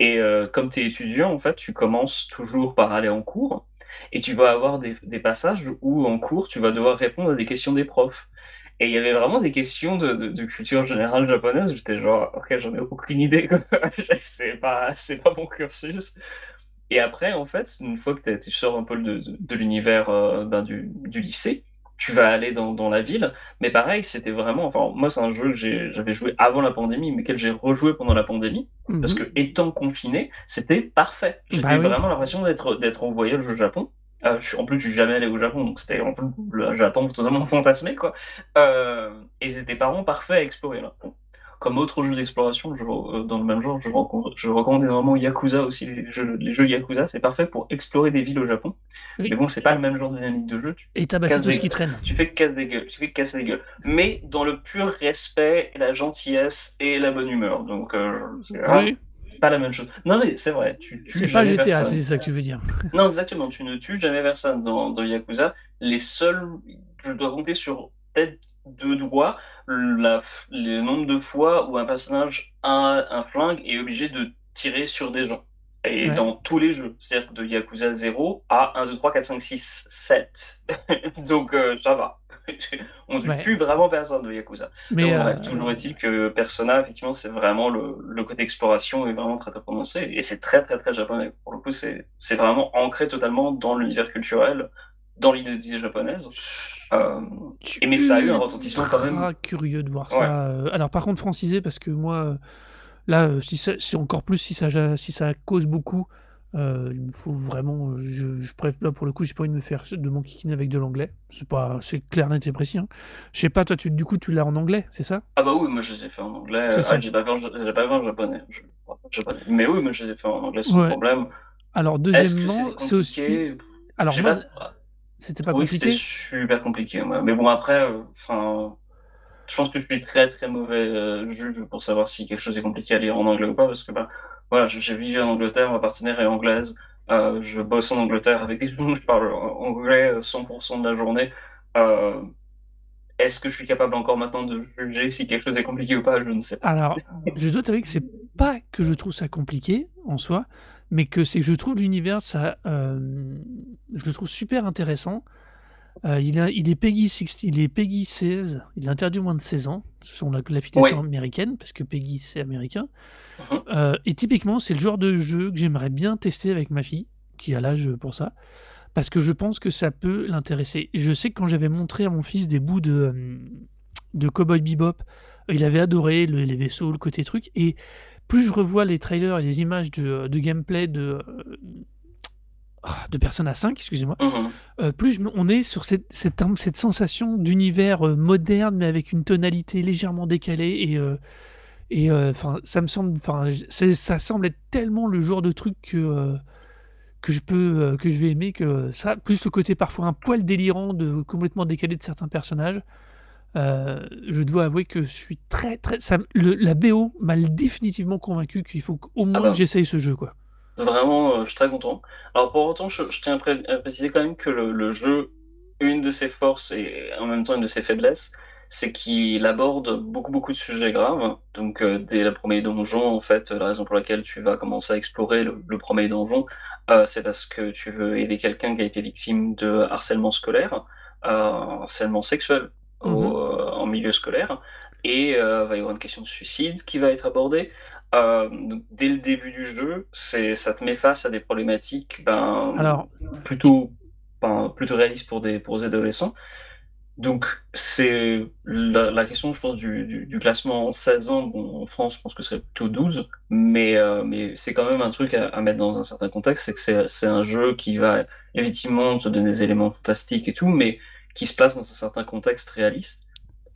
S2: Et euh, comme tu es étudiant, en fait, tu commences toujours par aller en cours. Et tu vas avoir des, passages où, en cours, tu vas devoir répondre à des questions des profs. Et il y avait vraiment des questions de, culture générale japonaise. J'étais genre, ok, j'en ai aucune idée. c'est pas, pas mon cursus. Et après, en fait, une fois que tu sors un peu de, de, de l'univers euh, ben, du, du lycée, tu vas aller dans, dans la ville. Mais pareil, c'était vraiment. Enfin, moi, c'est un jeu que j'avais joué avant la pandémie, mais que j'ai rejoué pendant la pandémie. Parce
S1: Mhm.
S2: que, étant confiné, c'était parfait. J'avais
S1: Bah oui.
S2: vraiment l'impression d'être d'être en voyage au Japon. Euh, en plus, je suis jamais allé au Japon, donc c'était en fait le Japon totalement fantasmé, quoi. Euh, et c'était vraiment parfait à explorer, là. Comme autre jeu d'exploration, je- euh, dans le même genre, je, recommande- je recommande énormément Yakuza aussi. Les jeux, les jeux Yakuza, c'est parfait pour explorer des villes au Japon.
S1: Oui.
S2: Mais bon, c'est pas le même genre de dynamique de jeu. Tu,
S1: Et tabasser
S2: casse
S1: tout ce qui traîne.
S2: tu fais casse des gueules, tu fais que casser des gueules. Mais dans le pur respect, la gentillesse et la bonne humeur. Donc, euh,
S1: Oui,
S2: pas la même chose. Non, mais c'est vrai, tu tues
S1: c'est pas GTA, c'est ça que tu veux dire.
S2: Non, exactement, tu ne tues jamais personne dans, dans Yakuza. Les seuls, je dois compter sur peut-être deux doigts la, le nombre de fois où un personnage a un flingue et est obligé de tirer sur des gens. Et
S1: Ouais.
S2: dans tous les jeux, c'est-à-dire de Yakuza 0 à 1, 2, 3, 4, 5, 6, 7. Donc euh, ça va. On ne
S1: Ouais.
S2: tue vraiment personne de Yakuza.
S1: Mais
S2: bon,
S1: euh,
S2: bref, toujours est-il que Persona, effectivement, c'est vraiment le, le côté exploration est vraiment très très prononcé et c'est très très très japonais. Pour le coup, c'est vraiment ancré totalement dans l'univers culturel, dans l'identité japonaise. Euh, et mais ça a eu un retentissement quand même.
S1: curieux de voir
S2: Ouais.
S1: ça. euh, Alors par contre francisé parce que moi euh, là euh, si ça- si encore plus si ça si ça cause beaucoup euh, il me faut vraiment je, là pour le coup j'ai pas envie de me faire de mon kikine avec de l'anglais c'est pas c'est clair net et précis hein. je sais pas toi tu du coup tu l'as en anglais c'est ça?
S2: Ah bah oui, moi je les ai fait en anglais. Ah, j'ai pas vu en, j'ai pas vu en japonais. Je- japonais. Mais oui, moi je les ai fait en anglais sans
S1: Ouais.
S2: problème.
S1: alors deuxièmement
S2: c'est
S1: c'est aussi alors moi
S2: pas-
S1: c'était pas
S2: oui, c'était
S1: compliqué?
S2: super compliqué. ouais. Mais bon, après, euh, enfin, je pense que je suis très très mauvais euh, juge pour savoir si quelque chose est compliqué à lire en anglais ou pas, parce que bah, voilà, j'ai vécu en Angleterre, ma partenaire est anglaise, euh, je bosse en Angleterre avec des gens, je parle anglais euh, 100% de la journée. Euh, Est-ce que je suis capable encore maintenant de juger si quelque chose est compliqué ou pas? Je ne sais pas.
S1: Alors, je dois t'avouer que c'est pas que je trouve ça compliqué en soi, mais que c'est que je trouve l'univers, ça, euh, je le trouve super intéressant. Euh, il, a- il est Peggy 16, il est Peggy 16, il est interdit aux moins de 16 ans, ce sont la- l'affiliation américaine, parce que Peggy c'est américain.
S2: Mhm.
S1: Euh, et typiquement, c'est le genre de jeu que j'aimerais bien tester avec ma fille, qui a l'âge pour ça, parce que je pense que ça peut l'intéresser. Je sais que quand j'avais montré à mon fils des bouts de, de Cowboy Bebop, il avait adoré le- les vaisseaux, le côté truc, et plus je revois les trailers et les images de, de gameplay de, euh, de Persona 5, excusez-moi,
S2: Mhm.
S1: euh, plus on est sur cette, cette, cette sensation d'univers euh, moderne, mais avec une tonalité légèrement décalée. Et, euh, ça me semble, ça être tellement le genre de truc que, que, je peux, que je vais aimer, que ça, plus le côté parfois un poil délirant, de, complètement décalé de certains personnages. Euh, je dois avouer que je suis très très. Ça, le- la BO m'a définitivement convaincu qu'il faut au moins
S2: bah.
S1: que j'essaye ce jeu. Quoi.
S2: Vraiment, euh, je suis très content. Alors pour autant, je, je tiens à, pré- à préciser quand même que le, le jeu, une de ses forces et en même temps une de ses faiblesses, c'est qu'il aborde beaucoup beaucoup de sujets graves. Donc euh, dès le premier donjon, en fait, la raison pour laquelle tu vas commencer à explorer le, le premier donjon, c'est parce que tu veux aider quelqu'un qui a été victime de harcèlement scolaire, harcèlement sexuel au-
S1: Mhm.
S2: euh, en milieu scolaire, et euh, va y avoir une question de suicide qui va être abordée. Euh, donc, dès le début du jeu, c'est ça te met face à des problématiques ben,
S1: Alors,
S2: plutôt, ben, plutôt réalistes pour des, pour des adolescents. Donc, c'est la, la question, je pense, du, du, du classement en 16 ans. Bon, en France, je pense que c'est plutôt 12, mais, euh, mais c'est quand même un truc à, à mettre dans un certain contexte. C'est que c'est, c'est un jeu qui va effectivement te donner des éléments fantastiques et tout, mais qui se place dans un certain contexte réaliste.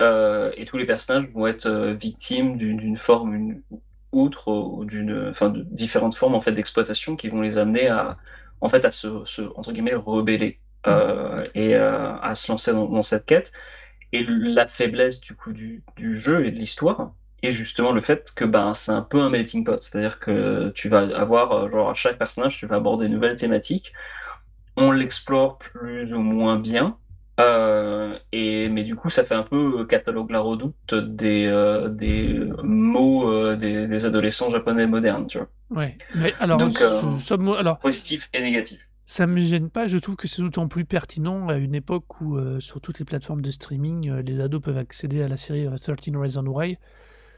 S2: Euh, et tous les personnages vont être euh, victimes d'une, forme, une, outre, ou d'une, enfin, de différentes formes en fait d'exploitation qui vont les amener à, en fait, à se, se entre guillemets, rebeller euh, et euh, à se lancer dans, dans cette quête. Et la faiblesse du coup du, du jeu et de l'histoire est justement le fait que ben c'est un peu un melting pot, c'est-à-dire que tu vas avoir euh, genre à chaque personnage tu vas aborder une nouvelle thématique, on l'explore plus ou moins bien. Euh, et mais du coup ça fait un peu euh, catalogue la redoute des euh, des mots euh, des, des adolescents japonais modernes tu vois
S1: ouais. Mais alors,
S2: Donc,
S1: ce- ce mot- alors,
S2: positif et négatif
S1: ça me gêne pas. Je trouve que c'est d'autant plus pertinent à une époque où, sur toutes les plateformes de streaming, les ados peuvent accéder à la série euh, 13 Reasons Why,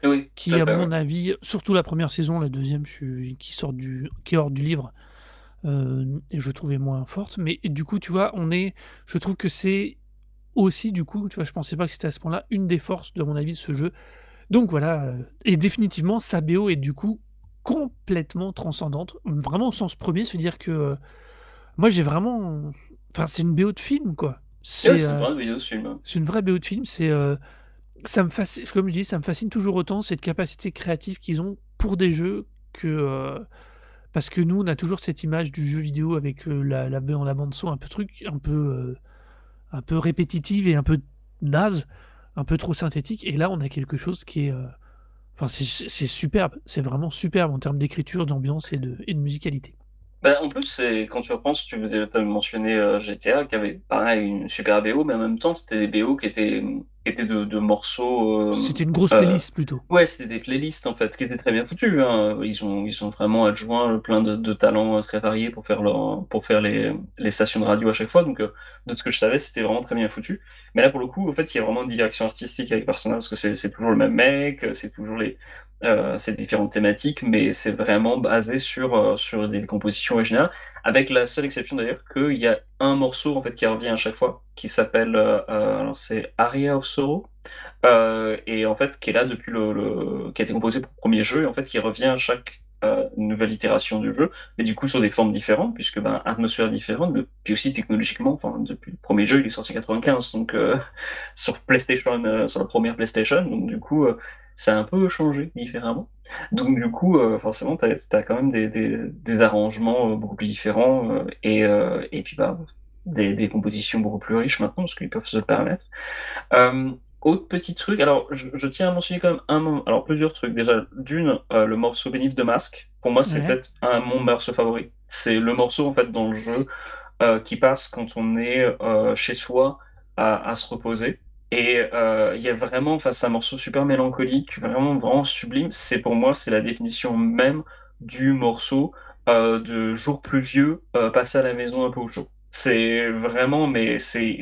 S2: oui
S1: qui,
S2: à
S1: à
S2: fait,
S1: mon
S2: ouais.
S1: avis, surtout la première saison, la deuxième, je suis- qui sort du, qui est hors du livre, et je trouvais moins forte. Mais du coup, tu vois, on est, je trouve que c'est aussi, du coup, tu vois, je pensais pas que c'était à ce point-là une des forces, de mon avis, de ce jeu. Donc voilà, et définitivement, sa BO est du coup complètement transcendante, vraiment au sens premier, se dire que moi j'ai vraiment, enfin c'est une BO de film quoi.
S2: Ouais,
S1: C'est
S2: c'est
S1: euh,
S2: une vraie vidéo ce film
S1: c'est une vraie BO de film, c'est ça me fascine, comme je dis, ça me fascine toujours autant cette capacité créative qu'ils ont pour des jeux que parce que nous on a toujours cette image du jeu vidéo avec euh, la, la, la bande son un peu truc, un peu euh, un peu répétitive et un peu naze, un peu trop synthétique. Et là on a quelque chose qui est euh, Enfin, c'est superbe, c'est vraiment superbe en termes d'écriture, d'ambiance et de musicalité.
S2: Bah, en plus, c'est quand tu repenses, tu as mentionné euh, GTA qui avait pareil une super BO, mais en même temps, c'était des BO qui étaient, qui étaient de, de morceaux. euh,
S1: C'était une grosse
S2: euh,
S1: playlist plutôt.
S2: Ouais, c'était des playlists en fait qui étaient très bien foutues. Hein. Ils ont ils ont vraiment adjoint plein de, de talents très variés pour faire leur pour faire les, les stations de radio à chaque fois. Donc de ce que je savais, c'était vraiment très bien foutu. Mais là pour le coup, en fait, il y a vraiment une direction artistique avec Persona parce que c'est c'est toujours le même mec, c'est toujours les euh, c'est différentes thématiques, mais c'est vraiment basé sur euh, sur des compositions originales. Avec la seule exception d'ailleurs qu'il y a un morceau en fait qui revient à chaque fois, qui s'appelle euh, euh, c'est Aria of Sorrow. Euh, et en fait qui est là depuis le, qui a été composé pour le premier jeu et en fait qui revient à chaque nouvelle itération du jeu mais du coup sur des formes différentes puisque ben atmosphère différente puis aussi technologiquement enfin depuis le premier jeu il est sorti en 95 donc sur PlayStation sur la première PlayStation donc du coup ça a un peu changé différemment donc du coup euh, forcément t'as as quand même des, des, des arrangements euh, beaucoup plus différents euh, et, euh, et puis bah des, des compositions beaucoup plus riches maintenant parce qu'ils peuvent se le permettre autre petit truc, alors je, je tiens à mentionner quand même un moment, alors plusieurs trucs. Déjà, d'une, le morceau Beneath the Mask, pour moi c'est
S1: Ouais.
S2: peut-être un mon morceau favori. C'est le morceau en fait dans le jeu qui passe quand on est chez soi à, à se reposer. Et euh, il y a vraiment, enfin c'est un morceau super mélancolique, vraiment vraiment sublime. C'est pour moi c'est la définition même du morceau euh, de jour pluvieux euh, passé à la maison un peu au chaud. C'est vraiment, mais c'est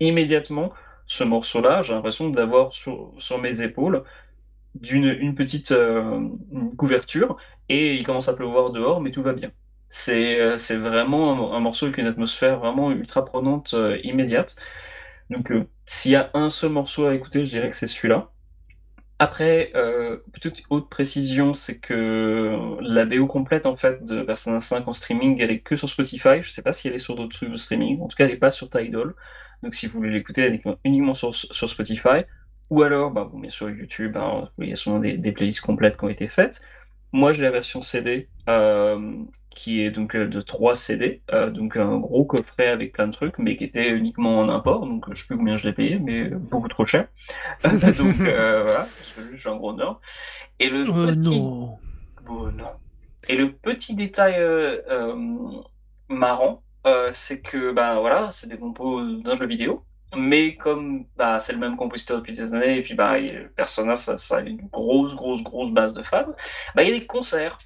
S2: immédiatement ce morceau-là, j'ai l'impression d'avoir sur, sur mes épaules d'une une petite couverture et il commence à pleuvoir dehors, mais tout va bien. C'est c'est vraiment un, morceau avec une atmosphère vraiment ultra prenante immédiate. Donc s'il y a un seul morceau à écouter, je dirais que c'est celui-là. Après, euh, petite autre précision, c'est que la BO complète en fait de Persona 5 en streaming, elle est que sur Spotify. Je sais pas si elle est sur d'autres trucs de streaming. En tout cas, elle est pas sur Tidal. Donc si vous voulez l'écouter, elle est uniquement sur, Spotify. Ou alors, bah, bon, bien sûr, YouTube, hein, il y a souvent des, des playlists complètes qui ont été faites. Moi, j'ai la version CD, euh, qui est donc euh, de 3 CD, euh, donc un gros coffret avec plein de trucs, mais qui était uniquement en import, donc je sais plus combien je l'ai payé, mais beaucoup trop cher. donc euh, voilà, parce que je suis un gros nerd. Et le
S1: Euh,
S2: petit...
S1: non.
S2: Bon, non. Et le petit détail euh, euh, marrant, euh, c'est que ben voilà, c'est des compos d'un jeu vidéo. mais comme bah, c'est le même compositeur depuis des années, et puis bah, Persona, ça, ça a une grosse, grosse, grosse base de fans, bah, il y a des concerts.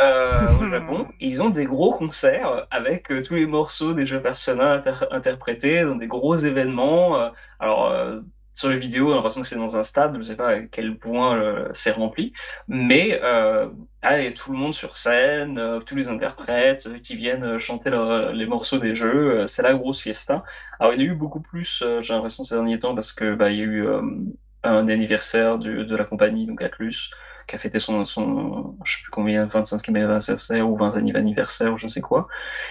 S2: Euh, au Japon, ils ont des gros concerts avec euh, tous les morceaux des jeux Persona inter- interprétés dans des gros événements. euh, alors, euh, sur les vidéos, on a l'impression que c'est dans un stade, je sais pas à quel point euh, c'est rempli, mais euh, ah, tout le monde sur scène, tous les interprètes qui viennent chanter leur- les morceaux des jeux, c'est la grosse fiesta. Alors, il y a eu beaucoup plus, j'ai l'impression, ces derniers temps, parce que bah, il y a eu un anniversaire du- de la compagnie, donc Atlus, qui a fêté son, son je sais plus combien, 25e anniversaire ou 20e anniversaire ou je ne sais quoi.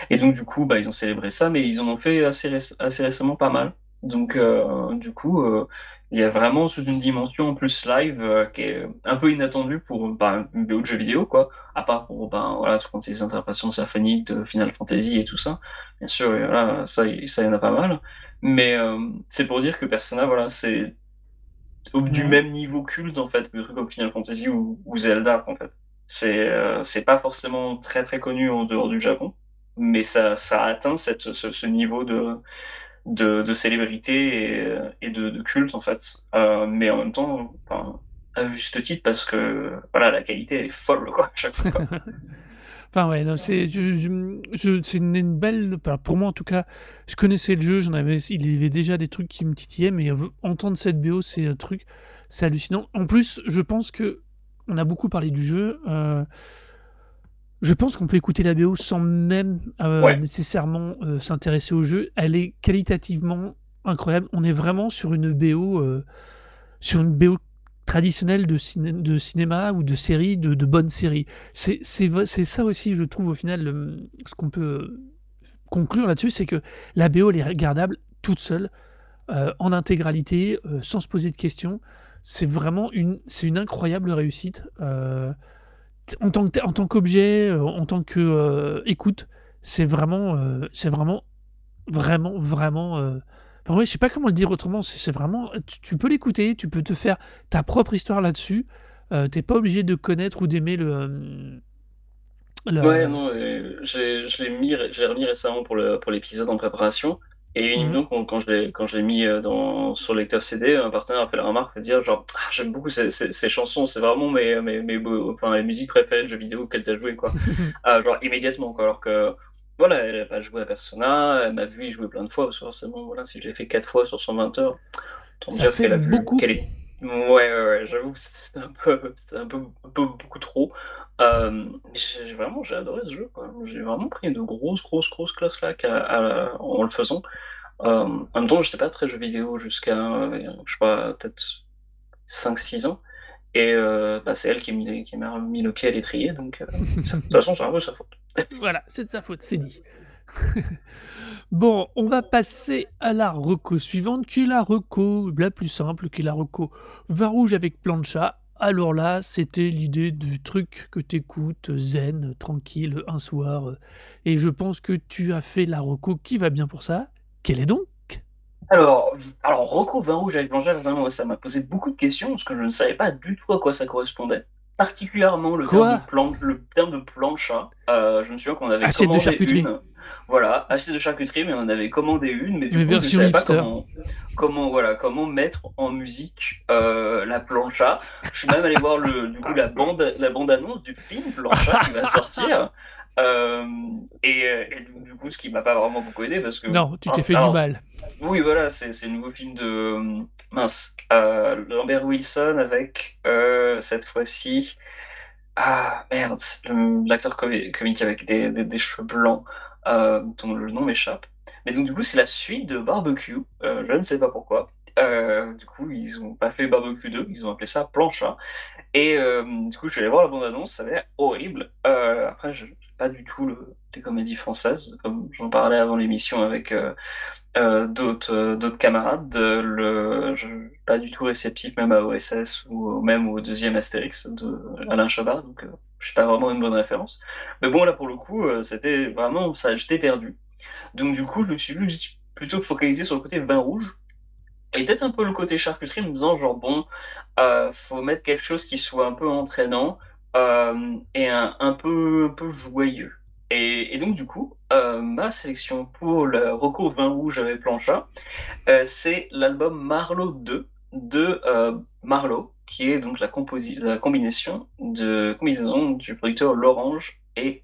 S2: Et donc, du coup, bah, ils ont célébré ça, mais ils en ont fait assez, assez récemment pas mal. Donc, euh, du coup, euh, il y a vraiment sous une dimension en plus live euh, qui est un peu inattendue pour bah, une BO de jeu vidéo, quoi. À part pour, ben, voilà, quand des interprétations symphoniques de Final Fantasy et tout ça. Bien sûr, ça, ça y en a pas mal. Mais c'est pour dire que Persona, voilà, c'est du
S1: Ouais.
S2: même niveau culte en fait que trucs comme Final Fantasy ou, ou Zelda en fait. C'est euh, c'est pas forcément très très connu en dehors du Japon, mais ça, ça atteint cette, ce, ce niveau de, de, de célébrité et, et de, de culte en fait. Euh, mais en même temps, enfin, à juste titre parce que voilà la qualité elle est folle quoi à chaque fois.
S1: Enfin ouais, non, c'est je, je- je- c'est une, une belle. enfin, Pour moi en tout cas, je connaissais le jeu, j'en avais, il y avait déjà des trucs qui me titillaient, mais euh, entendre cette BO, c'est un truc, c'est hallucinant. En plus, je pense que on a beaucoup parlé du jeu. euh, je pense qu'on peut écouter la BO sans même euh,
S2: Ouais.
S1: nécessairement euh, s'intéresser au jeu. Elle est qualitativement incroyable. On est vraiment sur une BO, euh, sur une BO traditionnelle de, ciné- de cinéma ou de série, de, bonnes séries. C'est ça aussi, je trouve, au final, ce qu'on peut conclure là-dessus, c'est que la BO, elle est regardable toute seule, euh, en intégralité, euh, sans se poser de questions. C'est vraiment une, incroyable réussite. euh, en tant qu'objet, en tant que écoute, c'est vraiment, c'est vraiment, vraiment, vraiment. Enfin, ouais, je sais pas comment le dire autrement. C'est vraiment, tu, tu peux l'écouter, tu peux te faire ta propre histoire là-dessus. Euh, T'es pas obligé de connaître ou d'aimer le, euh, le-
S2: Ouais, non, euh, j'ai, je l'ai mis, j'ai remis récemment pour le, pour l'épisode en préparation. Et
S1: Mhm.
S2: donc, quand, quand je l'ai, quand je l'ai mis euh, dans, sur le lecteur CD, un partenaire a fait la remarque, de dire genre, Ah, j'aime beaucoup ces, ces, ces chansons, c'est vraiment mes, mes, mes, enfin, les musiques préférées de jeux vidéo auxquelles t'as joué, quoi. Ah, genre, immédiatement, quoi. Alors que, voilà, elle a pas joué à Persona, elle m'a vu y jouer plein de fois, parce que forcément, voilà, si j'ai fait 4 fois sur 120 heures, autant
S1: Ça
S2: dire
S1: fait
S2: qu'elle a vu,
S1: beaucoup.
S2: qu'elle est Ouais, ouais, ouais, j'avoue que c'était un peu, c'était un peu, un peu beaucoup trop. Euh, j'ai vraiment, j'ai adoré ce jeu, quoi. J'ai vraiment pris de grosses, grosses, grosses classes là en le faisant. Euh, en même temps, j'étais pas très jeu vidéo jusqu'à, euh, je sais pas, peut-être 5-6 ans. Et euh, bah, c'est elle qui m'a mis le pied à l'étrier, donc euh, de toute façon, c'est un peu sa faute.
S1: Voilà, c'est de sa faute, c'est dit. bon, on va passer à la reco suivante, qui est la reco la plus simple, qui est la reco vin rouge avec plancha. Alors là, c'était l'idée du truc que t'écoutes zen, tranquille, un soir. euh, Et je pense que tu as fait la reco qui va bien pour ça. Quelle est donc
S2: Alors, v- alors Rocco Vin Rouge avec Blanchard, vraiment, ça m'a posé beaucoup de questions parce que je ne savais pas du tout à quoi ça correspondait. Particulièrement le
S1: Quoi
S2: terme de, plan, le terme de plancha. Euh, je me souviens qu'on avait
S1: Assiette de
S2: commandé
S1: charcuterie.
S2: une. Voilà, assiette de charcuterie, mais on avait commandé une, mais du
S1: Mais
S2: coup, je ne
S1: version
S2: savais pas
S1: hipster.
S2: comment, comment, voilà, comment mettre en musique euh, la plancha. Je suis même allé voir le, du coup, la bande, la bande annonce du film Plancha qui va sortir. Euh, et, euh, et du, coup, ce qui m'a pas vraiment beaucoup aidé parce que
S1: Non, tu t'es fait du mal.
S2: oui, voilà, c'est le nouveau film de euh, mince euh, Lambert Wilson avec euh, cette fois-ci ah merde l'acteur comi- comique avec des, des, des cheveux blancs dont le nom m'échappe. Mais donc du coup c'est la suite de Barbecue. Je ne sais pas pourquoi. Euh, du coup ils ont pas fait Barbecue 2, ils ont appelé ça Plancha. Et euh, du coup je suis allé voir la bande-annonce, ça avait l'air horrible. Euh, après je pas du tout le, les comédies françaises comme j'en parlais avant l'émission avec euh, euh, d'autres euh, d'autres camarades, pas du tout réceptif même à OSS ou même au deuxième Astérix de Alain Chabat, donc je suis pas vraiment une bonne référence. Mais bon là pour le coup, c'était vraiment ça, j'étais perdu. Donc du coup, je me suis plutôt focalisé sur le côté vin rouge et peut-être un peu le côté charcuterie, me disant genre bon, euh, faut mettre quelque chose qui soit un peu entraînant euh, et un, peu joyeux. Et, donc, du coup, euh, ma sélection pour le Rocco Vin Rouge avec Plancha, euh, c'est l'album Marlowe 2 de Marlowe, qui est donc la, de, combinaison du producteur L'Orange et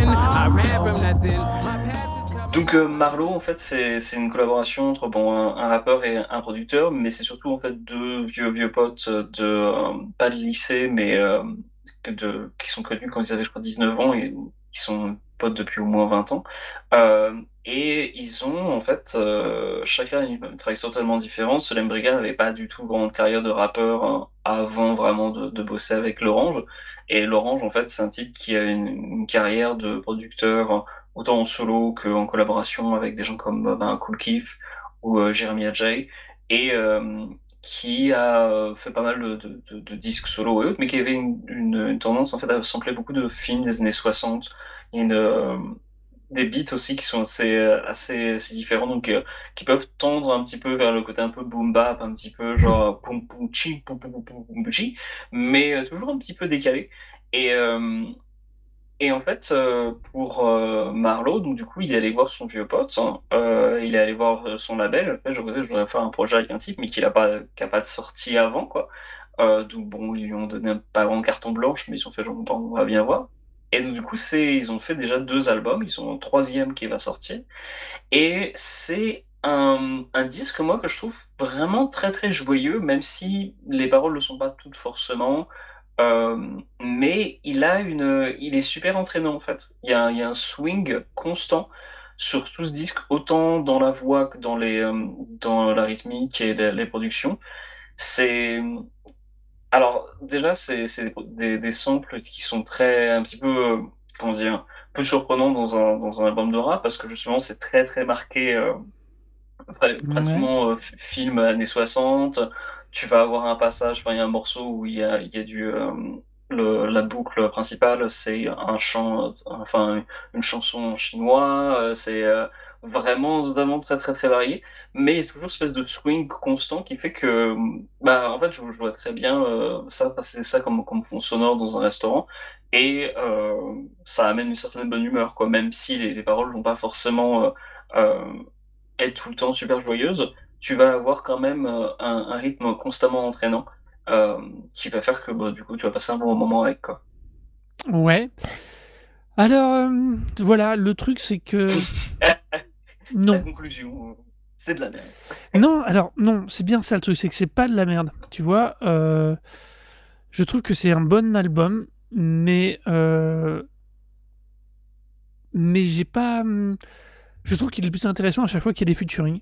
S2: Donc euh, Marlowe, en fait, c'est une collaboration entre un, rappeur et un producteur, mais c'est surtout en fait deux vieux vieux potes de euh, pas de lycée, mais euh, de qui sont connus quand ils avaient je crois 19 ans et qui sont potes depuis au moins 20 ans. Euh, et ils ont en fait chacun une trajectoire totalement différente. Solem Brigand n'avait pas du tout grande carrière de rappeur avant vraiment de bosser avec l'Orange. Et l'Orange, en fait, c'est un type qui a une, carrière de producteur autant en solo qu'en collaboration avec des gens comme euh, ben, Cool Keith ou euh, Jeremy Ajay, et euh, qui a fait pas mal de, disques solo et autres, mais qui avait une, tendance en fait à sampler beaucoup de films des années 60. Il une, des beats aussi qui sont assez, euh, assez, assez différents, donc euh, qui peuvent tendre un petit peu vers le côté un peu boom bap, un petit peu genre poum poum chi, poum poum poum poum chi, mais euh, toujours un petit peu décalé. Et, euh, et en fait, euh, pour euh, Marlowe, donc du coup, il est allé voir son vieux pote, hein, euh, il est allé voir euh, son label. Après, je voudrais, je voudrais faire un projet avec un type, mais qui n'a pas, qui a pas de sortie avant, quoi. Euh, donc bon, ils lui ont donné un pas grand carton blanche, mais ils ont fait genre, bon, on va bien voir. Et donc du coup, c'est, ils ont fait déjà deux albums, ils ont un troisième qui va sortir. Et c'est un, un disque, moi, que je trouve vraiment très très joyeux, même si les paroles ne sont pas toutes forcément. Euh, mais il a une, il est super entraînant en fait. Il y a, il y a un swing constant sur tout ce disque, autant dans la voix que dans les, euh, dans la rythmique et les, les productions. C'est, alors déjà c'est c'est des, des, samples qui sont très, un petit peu, euh, comment dire, peu surprenants dans un, dans un album de rap parce que justement c'est très très marqué. euh, Pra- pratiquement euh, film années 60. Tu vas avoir un passage, il y a un morceau où il y a, il y a du. euh, le, la boucle principale, c'est un chant, enfin, une chanson en chinois. euh, c'est euh, vraiment, vraiment très, très, très varié. Mais il y a toujours une espèce de swing constant qui fait que, bah, en fait, je, je vois très bien euh, ça, passer ça comme, comme fond sonore dans un restaurant. Et euh, ça amène une certaine bonne humeur, quoi, même si les, les paroles n'ont pas forcément. euh, euh, être tout le temps super joyeuse, tu vas avoir quand même un, un rythme constamment entraînant qui va faire que bah, du coup tu vas passer un bon moment avec quoi.
S1: Ouais. Alors, euh, voilà, le truc, c'est que.
S2: La
S1: Non.
S2: conclusion, c'est de la merde.
S1: Non, alors, non, c'est bien ça le truc, c'est que c'est pas de la merde. Tu vois, euh, je trouve que c'est un bon album, mais. euh, mais j'ai pas. hum, Je trouve qu'il est plus intéressant à chaque fois qu'il y a des featuring.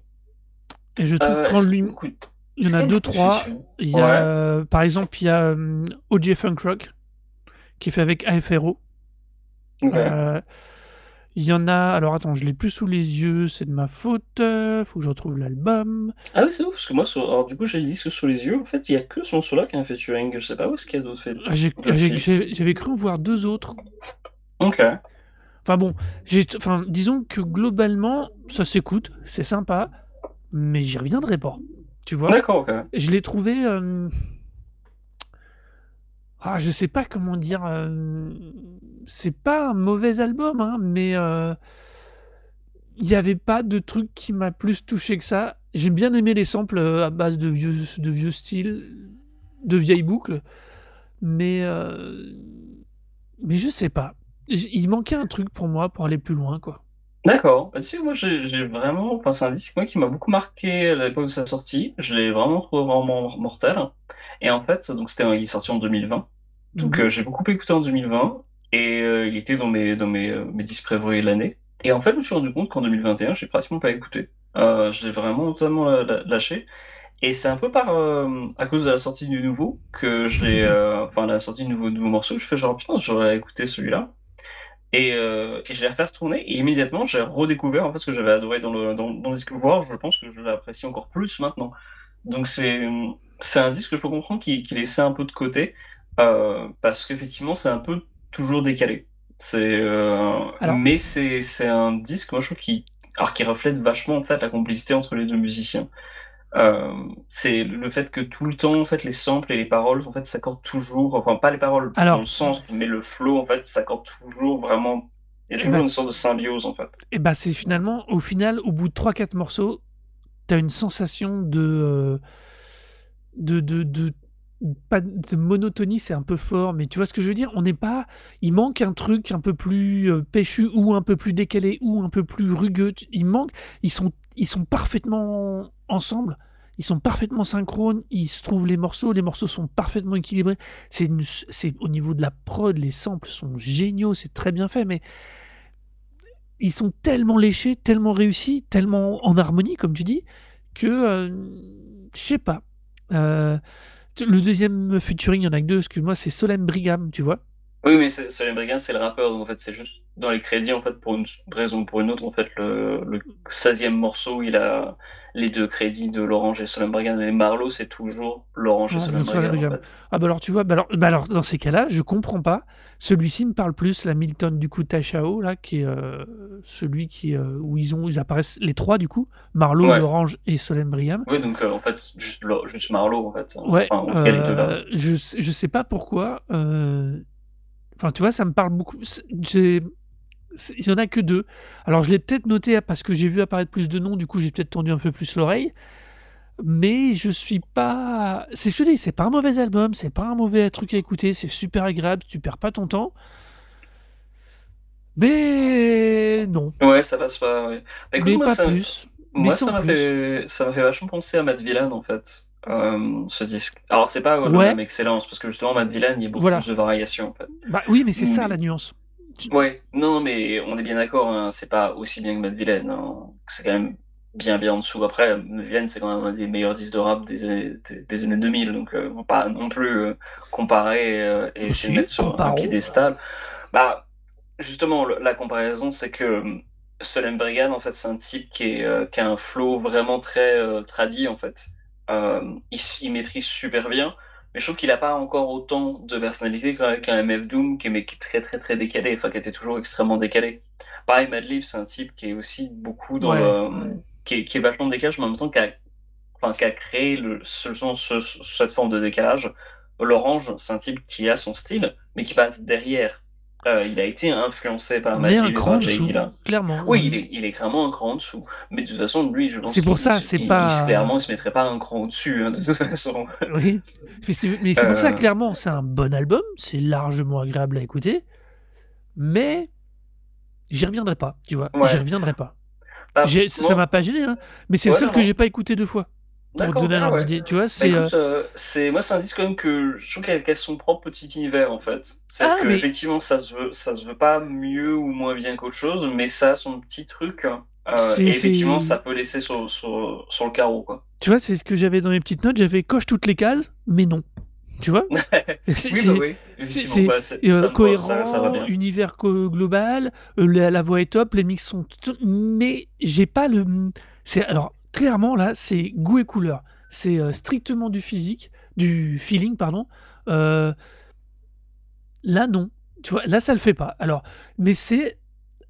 S1: Et je trouve
S2: Euh,
S1: qu'en lui. Il y en a deux, trois. Il y a,
S2: Ouais.
S1: par exemple, il y a euh, OJ Funk Rock qui est fait avec AFRO.
S2: Ok.
S1: Il y en a. Alors attends, je l'ai plus sous les yeux, c'est de ma faute. euh, faut que je retrouve l'album.
S2: Ah oui, c'est ouf, parce que moi, sur- alors, du coup, j'ai le disque sous les yeux. En fait, il y a que ce morceau-là qui a un featuring. Je sais pas où est-ce qu'il y a d'autres fait.
S1: Ah, J'avais cru en voir deux autres.
S2: Ok.
S1: Enfin bon, enfin, disons que globalement, ça s'écoute, c'est sympa, mais j'y reviendrai pas. Tu vois
S2: D'accord, ok.
S1: Je l'ai trouvé. euh, Ah, je sais pas comment dire. euh, C'est pas un mauvais album, hein, mais euh, il n'y avait pas de truc qui m'a plus touché que ça. J'ai bien aimé les samples euh, à base de vieux, de vieux styles, de vieilles boucles, mais euh, mais je sais pas. Il manquait un truc pour moi pour aller plus loin, quoi.
S2: D'accord. Bah, sais, moi, j'ai vraiment. Enfin, c'est un disque moi, qui m'a beaucoup marqué à l'époque de sa sortie. Je l'ai vraiment trouvé vraiment mortel. Et en fait, donc c'était il est sorti en 2020. Donc
S1: Mhm.
S2: euh, j'ai beaucoup écouté en 2020 et euh, il était dans mes dans mes euh, mes disques préférés de l'année. Et en fait, je me suis rendu compte qu'en 2021, j'ai pratiquement pas écouté. Euh, je l'ai vraiment totalement lâché. Et c'est un peu par à cause de la sortie du nouveau que euh, enfin la sortie du nouveau nouveau morceau, je fais genre putain, j'aurais écouté celui-là. Et, euh, et je l'ai refait retourner et immédiatement j'ai redécouvert en fait ce que j'avais adoré dans le dans, dans Disque Voir. Je pense que je l'apprécie encore plus maintenant. Donc c'est c'est un disque que je peux comprendre qui qui laissait un peu de côté euh, parce qu'effectivement c'est un peu toujours décalé. C'est euh, mais c'est c'est un disque moi je trouve qui alors qui reflète vachement en fait la complicité entre les deux musiciens. Euh, c'est le fait que tout le temps en fait les samples et les paroles en fait s'accordent toujours enfin pas les paroles
S1: Alors-
S2: dans le sens mais le flow en fait s'accorde toujours vraiment il y a
S1: Eh
S2: toujours
S1: ben,
S2: une sorte de symbiose en fait
S1: Et bah c'est finalement, au final, au bout de 3-4 morceaux, t'as une sensation de, de, de, de, pas de monotonie, c'est un peu fort, mais tu vois ce que je veux dire? On n'est pas, il manque un truc un peu plus euh, péchu ou un peu plus décalé ou un peu plus rugueux. Il manque, ils sont, ils sont parfaitement ensemble. Ils sont parfaitement synchrones, ils se trouvent les morceaux, les morceaux sont parfaitement équilibrés. C'est c'est au niveau de la prod, les samples sont géniaux, c'est très bien fait, mais ils sont tellement léchés, tellement réussis, tellement en harmonie, comme tu dis, que euh, je sais pas. Euh, le deuxième featuring, il y en a que deux, excuse-moi, c'est Solem Brigham, tu vois.
S2: oui mais Solen Brigand c'est le rappeur donc en fait c'est juste dans les crédits en fait pour une raison ou pour une autre en fait le, le 16e morceau il a les deux crédits de l'Orange et Solen Brigand mais Marlowe c'est toujours l'Orange et Brigand en fait
S1: Ah bah alors tu vois, bah alors, bah alors dans ces cas-là, je comprends pas. Celui-ci me parle plus, la Milton du coup Tachao, là, qui est euh, celui qui, euh, où ils, ont, ils apparaissent les trois du coup, Marlowe,
S2: Ouais.
S1: L'Orange et Solem Brigham.
S2: oui donc euh, en fait juste, juste Marlowe en fait
S1: Ouais,
S2: enfin
S1: je, je sais pas pourquoi. Enfin, tu vois, ça me parle beaucoup. J'ai- Il y en a que deux. Alors, je l'ai peut-être noté hein, parce que j'ai vu apparaître plus de noms, du coup, j'ai peut-être tendu un peu plus l'oreille. Mais je suis pas. C'est je dis, c'est pas un mauvais album, c'est pas un mauvais truc à écouter, c'est super agréable, tu perds pas ton temps. Mais non,
S2: ouais ça passe pas ouais. Bah, écoute,
S1: mais
S2: moi,
S1: pas
S2: ça-
S1: plus.
S2: Moi, ça m'a fait, vachement penser à Matt Villain, en fait, euh, ce disque. Alors, c'est pas
S1: Ouais.
S2: la même excellence, parce que justement, Matt Villain, il y a beaucoup
S1: Voilà.
S2: plus de variations, en fait.
S1: Bah oui, mais c'est ça
S2: Mais-
S1: la nuance.
S2: Ouais, non, mais on est bien d'accord, hein, c'est pas aussi bien que Matt Villain, hein. c'est quand même bien, bien en dessous. Après, Matt Villain, c'est quand même un des meilleurs disques de rap des années, des, des années 2000, donc euh, pas non plus euh, comparer euh, et de mettre sur un piédestal. Bah, justement, le- la comparaison, c'est que euh, Solem Brigan, en fait, c'est un type qui, est, euh, qui a un flow vraiment très tradit, en fait. Il maîtrise super bien, mais je trouve qu'il a pas encore autant de personnalité qu'un MF Doom qui est, mais qui est très, très, très décalé, enfin, qui était toujours extrêmement décalé. Pareil, Madlib, c'est un type qui est aussi beaucoup dans
S1: Ouais,
S2: le... Qui, est, qui est vachement décalé, mais en même temps qui a, enfin, qui a créé le, ce- ce- cette forme de décalage. L'Orange, c'est un type qui a son style, mais qui passe derrière. Euh, il a été influencé par
S1: Mais un cran dessous, clairement.
S2: Oui, il est, il est clairement un cran en dessous. Mais de toute façon, lui, je pense
S1: C'est pour ça, c'est pas-
S2: il- clairement, il se mettrait pas un cran au-dessus, hein, de toute façon.
S1: Oui, mais c'est pour ça,
S2: Euh.
S1: clairement, c'est un bon album, c'est largement agréable à écouter, mais j'y reviendrai pas, tu vois,
S2: Ouais.
S1: j'y reviendrai pas.
S2: Bah,
S1: ça m'a pas gêné, hein, mais c'est
S2: Ouais,
S1: le seul
S2: non,
S1: que j'ai pas écouté deux fois, pour donner un
S2: ouais.
S1: tu vois,
S2: Bah,
S1: c'est... euh,
S2: euh, c'est moi c'est un disque quand même que je trouve qu'elle a son propre petit univers en fait. C'est
S1: Ah,
S2: que
S1: mais-
S2: effectivement ça se veut ça se veut pas mieux ou moins bien qu'autre chose, mais ça a son petit truc. euh, et effectivement ça peut laisser sur, sur, sur le carreau quoi.
S1: Tu vois, c'est ce que j'avais dans mes petites notes, j'avais coche toutes les cases, mais non, tu vois? C'est-
S2: Oui bah oui.
S1: c'est-
S2: Effectivement, bah,
S1: euh,
S2: va,
S1: cohérent,
S2: ça, ça
S1: univers co- global, euh, la, la voix est top, les mix sont... Mais j'ai pas le... c'est Alors, clairement, là, c'est goût et couleur. C'est euh, strictement du physique, du feeling, pardon. Euh, là, non. Tu vois, là, ça le fait pas. Alors, mais c'est...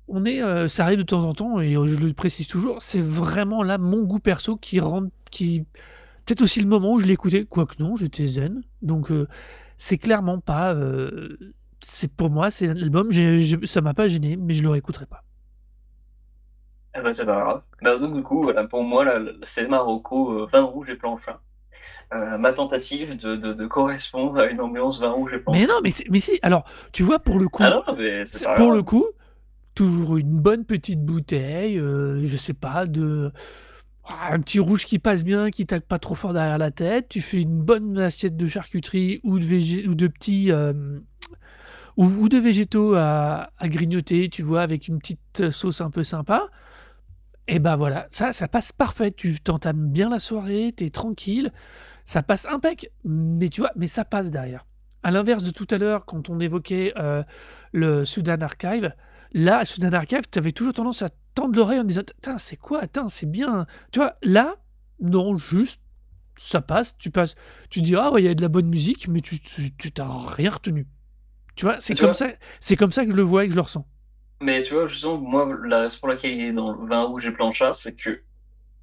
S1: On est, euh, ça arrive de temps en temps, et je le précise toujours, c'est vraiment là mon goût perso qui rend... Qui... Peut-être aussi le moment où je écouté, quoique non, j'étais zen. Donc, c'est clairement pas... c'est pour moi, c'est un album, j'ai- j'ai- ça m'a pas gêné, mais je le réécouterai pas.
S2: Eh ben, c'est pas grave. Bah, donc du coup voilà pour moi là, c'était Marocco euh, vin rouge et plancha. Euh, ma tentative de, de, de correspondre à une ambiance vin rouge et plancha.
S1: Mais non, mais, c'est- mais si, alors, tu vois, pour le coup,
S2: Ah non mais c'est
S1: c'est- pour le coup, toujours une bonne petite bouteille, euh, je sais pas, de ah, un petit rouge qui passe bien, qui tape pas trop fort derrière la tête. Tu fais une bonne assiette de charcuterie ou de végé- ou de petits euh, ou, ou de végétaux à, à grignoter, tu vois, avec une petite sauce un peu sympa. Et ben voilà, ça, ça passe parfait. Tu t'entames bien la soirée, t'es tranquille, ça passe impec. Mais tu vois, mais ça passe derrière. À l'inverse de tout à l'heure, quand on évoquait euh, le Sudan Archive, Là, Soudan Archive, tu avais toujours tendance à tendre l'oreille en disant c'est quoi? C'est bien. Tu vois, là, non, juste, ça passe. Tu passes. Tu dis Ah, ouais, il y a de la bonne musique, mais tu t'as rien retenu. Tu vois, c'est comme,
S2: vois
S1: ça, c'est comme ça que je le vois et que je le ressens.
S2: Mais tu vois, justement, moi, la raison pour laquelle il est dans le vin rouge et plancha, c'est que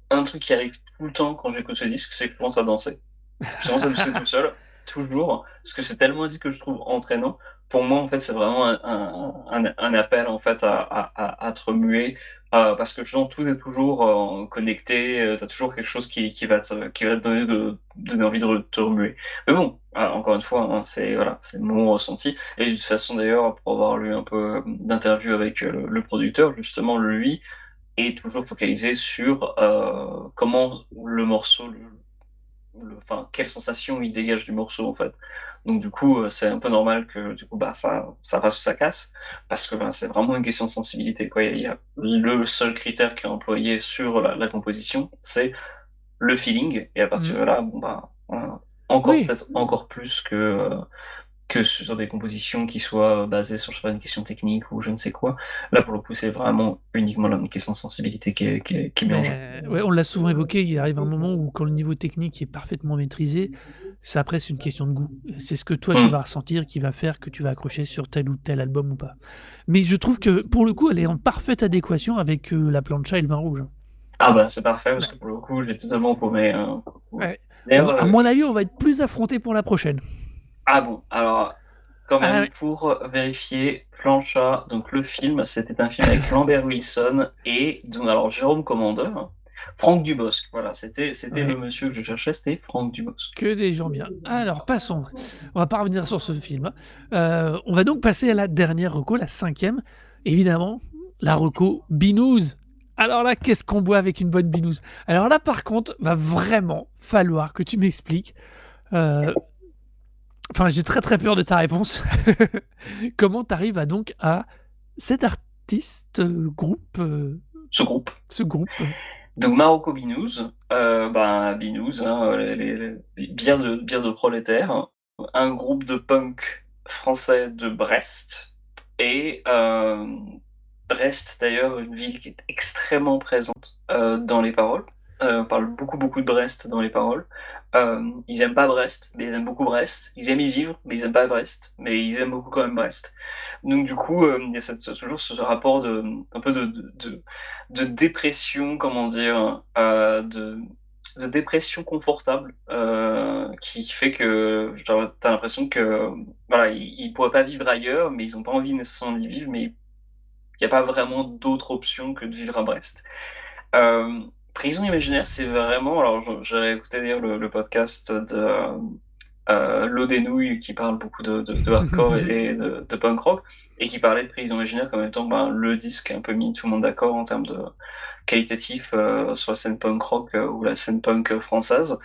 S2: un truc qui arrive tout le temps quand j'écoute ce disque, c'est que je commence à danser. Je commence à danser tout seul, toujours, parce que c'est tellement disque que je trouve entraînant. Pour moi, en fait, c'est vraiment un, appel, en fait, à, à, à, à euh, parce que justement, tout est toujours euh, connecté, euh, t'as toujours quelque chose qui, va te, donner, envie de te remuer. Mais bon, euh, encore une fois, hein, c'est, mon ressenti. Et de toute façon, d'ailleurs, pour avoir lu un peu d'interviews avec le, producteur, justement, lui, est toujours focalisé sur comment le morceau, enfin quelle sensation il dégage du morceau en fait. Donc du coup euh, c'est un peu normal que du coup bah ça ça passe ou ça casse parce que bah, c'est vraiment une question de sensibilité quoi. Il y a le seul critère qui est employé sur la, la composition c'est le feeling et à partir
S1: Mhm.
S2: de là bon bah voilà. encore
S1: Oui.
S2: peut-être encore plus que euh, que sur des compositions qui soient basées sur je sais pas, une question technique ou je ne sais quoi. Là, pour le coup, c'est vraiment uniquement la- une question de sensibilité qui est, qui est, qui est jeu.
S1: Mais, ouais, on l'a souvent évoqué, il arrive un moment où quand le niveau technique est parfaitement maîtrisé, ça après c'est une question de goût. C'est ce que toi tu
S2: Mm.
S1: vas ressentir qui va faire que tu vas accrocher sur tel ou tel album ou pas. Mais je trouve que pour le coup elle est en parfaite adéquation avec euh, la plancha et le vin rouge.
S2: Ah bah c'est parfait parce que pour le coup, j'ai totalement paumé. hein.
S1: Ouais. À
S2: euh,
S1: mon avis on va être plus affronté pour la prochaine.
S2: Ah bon, alors quand même
S1: Ah
S2: pour vérifier, Plancha, donc le film, c'était un film avec Lambert Wilson et donc alors Jérôme Commandeur. Franck Dubosc. Voilà, c'était c'était le monsieur que je cherchais, c'était Franck Dubosc.
S1: Que des gens bien. Alors passons. On va pas revenir sur ce film. Euh, on va donc passer à la dernière reco, la cinquième. Évidemment, la reco Binous. Alors là, qu'est-ce qu'on boit avec une bonne binouze? Alors là, par contre, va vraiment falloir que tu m'expliques. euh, Enfin, j'ai très très peur de ta réponse. Comment tu arrives à donc à cet artiste, euh, groupe, euh,
S2: Ce groupe.
S1: ce groupe? Euh,
S2: Donc Marocco Binous, euh, ben Binous, hein, les, les- les bières de de prolétaires, un groupe de punk français de Brest et euh, Brest d'ailleurs une ville qui est extrêmement présente euh, dans les paroles. Euh, on parle beaucoup beaucoup de Brest dans les paroles. Euh, ils aiment pas Brest, mais ils aiment beaucoup Brest. Ils aiment y vivre, mais ils aiment pas Brest, mais ils aiment beaucoup quand même Brest. Donc du coup, euh, il y a cette- toujours ce rapport de un peu de, de, dépression, comment dire, euh, de, dépression confortable, euh, qui fait que t'as l'impression que voilà, ils, pourraient pas vivre ailleurs, mais ils ont pas envie nécessairement d'y vivre, mais il n'y a pas vraiment d'autre option que de vivre à Brest. Prison imaginaire, c'est vraiment. Alors, j'avais écouté d'ailleurs le, podcast de euh, L'eau des nouilles qui parle beaucoup de, hardcore et de, punk rock et qui parlait de Prison imaginaire comme étant ben, le disque un peu mis tout le monde d'accord en termes de qualitatif euh, sur la scène punk rock euh, ou la scène punk euh, française.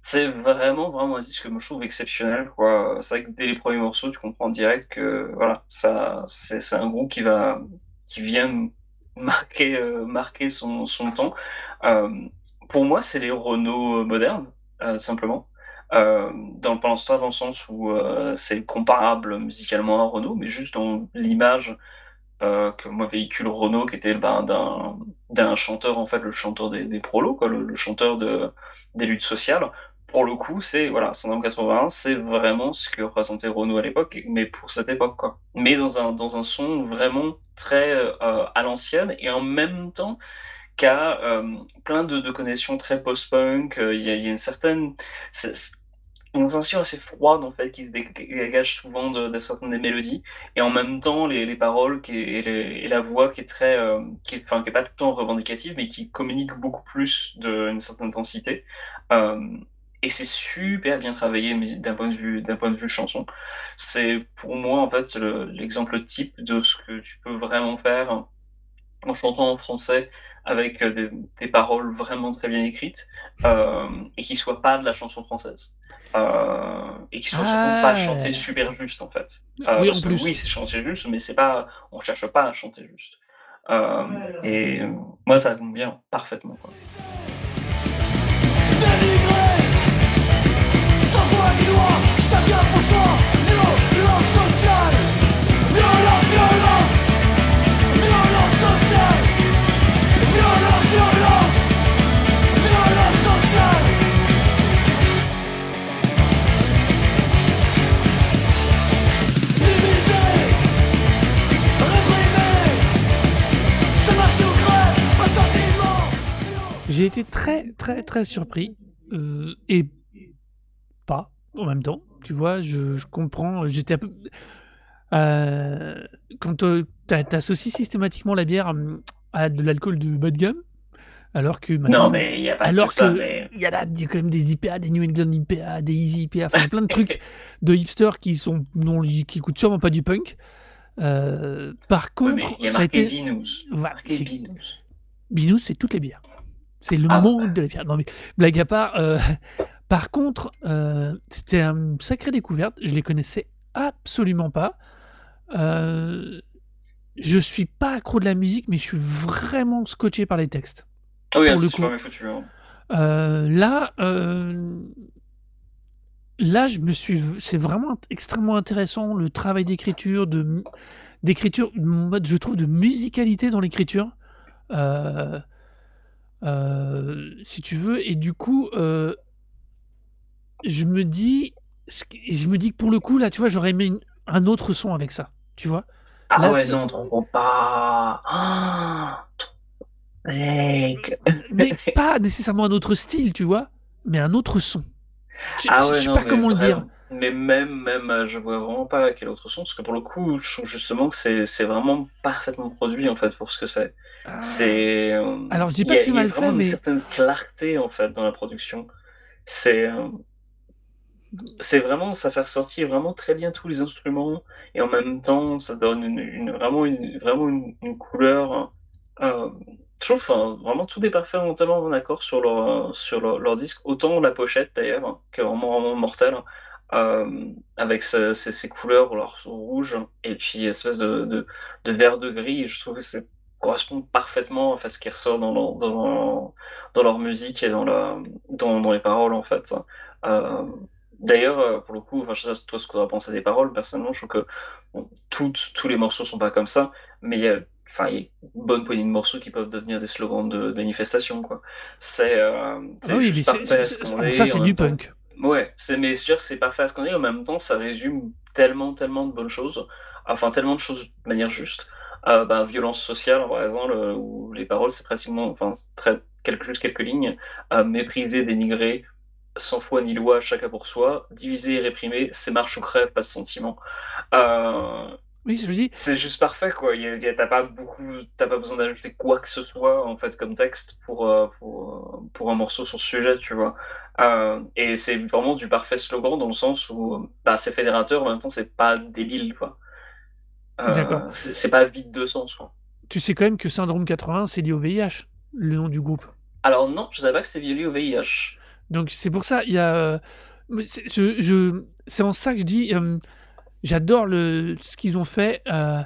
S2: C'est vraiment vraiment un disque que je trouve exceptionnel. C'est vrai que dès les premiers morceaux tu comprends direct que voilà ça c'est c'est un groupe qui va qui vient marquer euh, son son temps. Euh, pour moi c'est les Renault modernes euh, simplement. Euh, dans le l'histoire dans le sens où c'est comparable musicalement à Renault, mais juste dans l'image que moi véhicule Renault, qui était ben, d'un d'un chanteur en fait, le chanteur des, des prolos, quoi, le, le chanteur de des luttes sociales. Pour le coup, c'est voilà, Syndrome 81, c'est vraiment ce que représentait Renault à l'époque, mais pour cette époque quoi. Mais dans un dans un son vraiment très euh, à l'ancienne et en même temps qui a euh, plein de, connexions très post-punk. euh, Il y, a, une certaine une sensation assez froide en fait qui se dé- dégage souvent de, de certaines des mélodies et en même temps les, les paroles qui et, la voix qui est très euh, qui enfin qui est pas tout le temps revendicative mais qui communique beaucoup plus d'une certaine intensité et c'est super bien travaillé d'un point de vue d'un point de vue chanson c'est pour moi en fait le- l'exemple type de ce que tu peux vraiment faire en chantant en français avec euh, des, des paroles vraiment très bien écrites euh, et qui soient pas de la chanson française euh, et qui soient surtout
S1: Ah.
S2: pas chantées super juste en fait Euh,
S1: Oui,
S2: parce
S1: en
S2: que
S1: plus.
S2: oui c'est chanté juste mais c'est pas on cherche pas à chanter juste Euh, et euh, moi ça me convient parfaitement quoi.
S3: J'ai
S1: été très très très surpris euh, et en même temps. Tu vois, je, je comprends. J'étais un peu. Euh, quand tu associes systématiquement la bière hum, à de l'alcool de bas de gamme, alors que.
S2: Non, mais il n'y a pas
S1: Alors
S2: que ça. mais-
S1: il y a là il y a quand même des IPA, des New England IPA, des Easy IPA, enfin plein de trucs de hipsters qui sont non, qui coûtent sûrement pas du punk. Euh, par contre,
S2: y
S1: ça a été
S2: Binous. Binous.
S1: C'est toutes les bières. C'est le
S2: Ah.
S1: monde de la bière. Non mais blague à part. euh, par contre, euh, c'était une sacrée découverte. Je les connaissais absolument pas. Euh, je suis pas accro de la musique, mais je suis vraiment scotché par les textes.
S2: Ah oui,
S1: Pour
S2: c'est
S1: le
S2: super
S1: coup.
S2: bien foutu. hein.
S1: Euh, là, euh, là, je me suis, c'est vraiment extrêmement intéressant le travail d'écriture, de d'écriture, mode, je trouve de musicalité dans l'écriture, Euh, euh, si tu veux. Et du coup, euh, je me dis, je me dis que pour le coup, là, tu vois, j'aurais aimé une- un autre son avec ça, tu vois.
S2: Ah
S1: Là,
S2: ouais, non, trop pas. Mec.
S1: mais pas nécessairement un autre style, tu vois, mais un autre son. Je,
S2: Ah
S1: je
S2: ouais,
S1: sais
S2: non,
S1: pas
S2: mais
S1: comment le dire.
S2: Mais même, même, euh, je vois vraiment pas quel autre son, parce que pour le coup, je trouve justement que c'est vraiment parfaitement produit en fait pour ce que c'est.
S1: Ah.
S2: C'est. euh,
S1: Alors, je dis pas
S2: a-
S1: que c'est
S2: il y a
S1: mal
S2: vraiment
S1: fait,
S2: une
S1: mais-
S2: certaine clarté en fait dans la production. C'est. Euh, C'est vraiment, ça fait ressortir vraiment très bien tous les instruments et en même temps, ça donne une, vraiment une, vraiment une, couleur. euh, je trouve vraiment tout est parfaitement en accord sur leur, sur leur, leur disque, autant la pochette d'ailleurs, hein, qui est vraiment, vraiment mortelle, euh, avec ce- ces, ces couleurs alors, rouge et puis espèce de, de, vert de gris. Je trouve que ça correspond parfaitement à ce qui ressort dans leur, dans dans leur musique et dans, la, dans, dans les paroles en fait. Euh, D'ailleurs, euh, pour le coup, enfin, je sais pas toi ce tu as pensé des paroles, personnellement, je trouve que bon, toutes, tous les morceaux sont pas comme ça, mais il y a, enfin, il y a une bonne poignée de morceaux qui peuvent devenir des slogans de, de manifestation, quoi. C'est euh, c'est
S1: Ah oui, mais
S2: juste
S1: c'est-
S2: parfait
S1: c'est-
S2: à ce
S1: c'est-
S2: qu'on est,
S1: ça, c'est du
S2: temps-
S1: punk.
S2: Ouais, c'est mais veux dire, c'est parfait à ce qu'on est, en même temps, ça résume tellement, tellement de bonnes choses, enfin, tellement de choses de manière juste. Euh, ben, violence sociale, par exemple, euh, où les paroles, c'est pratiquement, enfin, c'est très, quelques, juste quelques lignes, euh, mépriser, dénigrer, sans foi ni loi, chacun pour soi, diviser et réprimer, c'est marche ou crève, pas de sentiment. Euh,
S1: Oui, je me dis,
S2: c'est juste parfait, quoi. T'as pas beaucoup, t'as pas besoin d'ajouter quoi que ce soit, en fait, comme texte pour, euh, pour, euh, pour un morceau sur ce sujet, tu vois. Euh, et c'est vraiment du parfait slogan dans le sens où, bah, c'est fédérateur, en même temps, c'est pas débile, quoi. Euh, c'est pas vide de sens, quoi.
S1: tu sais quand même que Syndrome 80, c'est lié au VIH, le nom du groupe.
S2: Alors non, je savais pas que c'était lié au VIH.
S1: Donc c'est pour ça, il y a, euh, je, c'est en ça que je dis, euh, j'adore le ce qu'ils ont fait. euh,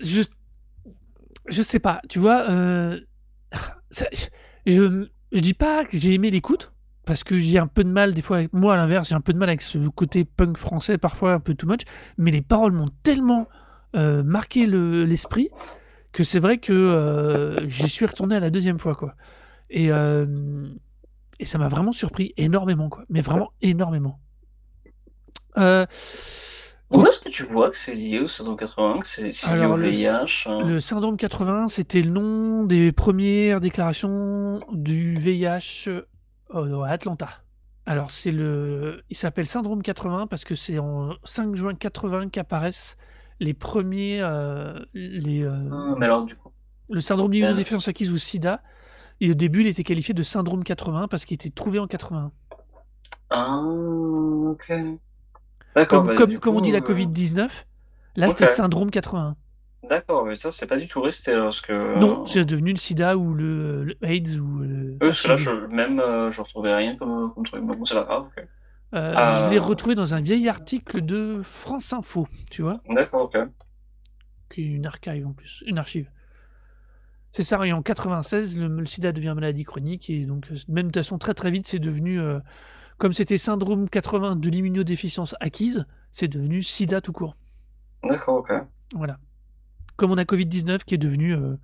S1: je, je sais pas, tu vois. je, je dis pas que j'ai aimé l'écoute parce que j'ai un peu de mal des fois. Moi, à l'inverse, j'ai un peu de mal avec ce côté punk français parfois un peu too much. Mais les paroles m'ont tellement marqué le- l'esprit que c'est vrai que j'y suis retourné à la deuxième fois, quoi. Et et ça m'a vraiment surpris énormément, quoi. Mais vraiment énormément. Euh,
S2: Où est-ce que tu vois que c'est lié au syndrome 80, que c'est c'est lié au
S1: le-
S2: VIH hein?
S1: le syndrome 80, c'était le nom des premières déclarations du VIH euh, à Atlanta. Alors, c'est le. Il s'appelle syndrome 80 parce que c'est en 5 juin 80 qu'apparaissent les premiers. euh, les, euh,
S2: Ah, Mais alors, du coup,
S1: le syndrome
S2: Euh.
S1: d'immunodéficience acquise ou SIDA. Et au début, il était qualifié de syndrome 80 parce qu'il était trouvé en 81.
S2: ah, ok.
S1: Comme,
S2: bah,
S1: comme, comme on dit la
S2: euh,
S1: Covid-19, là, c'était syndrome 81.
S2: D'accord, mais ça, c'est pas du tout resté parce que.
S1: Non,
S2: euh,
S1: c'est devenu le SIDA ou le, le AIDS ou le.
S2: Oui, parce que là, je, même, euh, je retrouvais rien comme, comme truc. Bon, c'est pas grave.
S1: Euh,
S2: Ah.
S1: Je l'ai retrouvé dans un vieil article de France Info, tu vois,
S2: D'accord, ok.
S1: qui est une archive en plus, une archive. C'est ça, et en 96, le, le sida devient maladie chronique, et donc, euh, même de toute façon, très très vite, c'est devenu, euh, comme c'était syndrome 80 de l'immunodéficience acquise, c'est devenu sida tout court.
S2: D'accord, ok.
S1: Voilà. Comme on a Covid-19 qui est devenu. euh,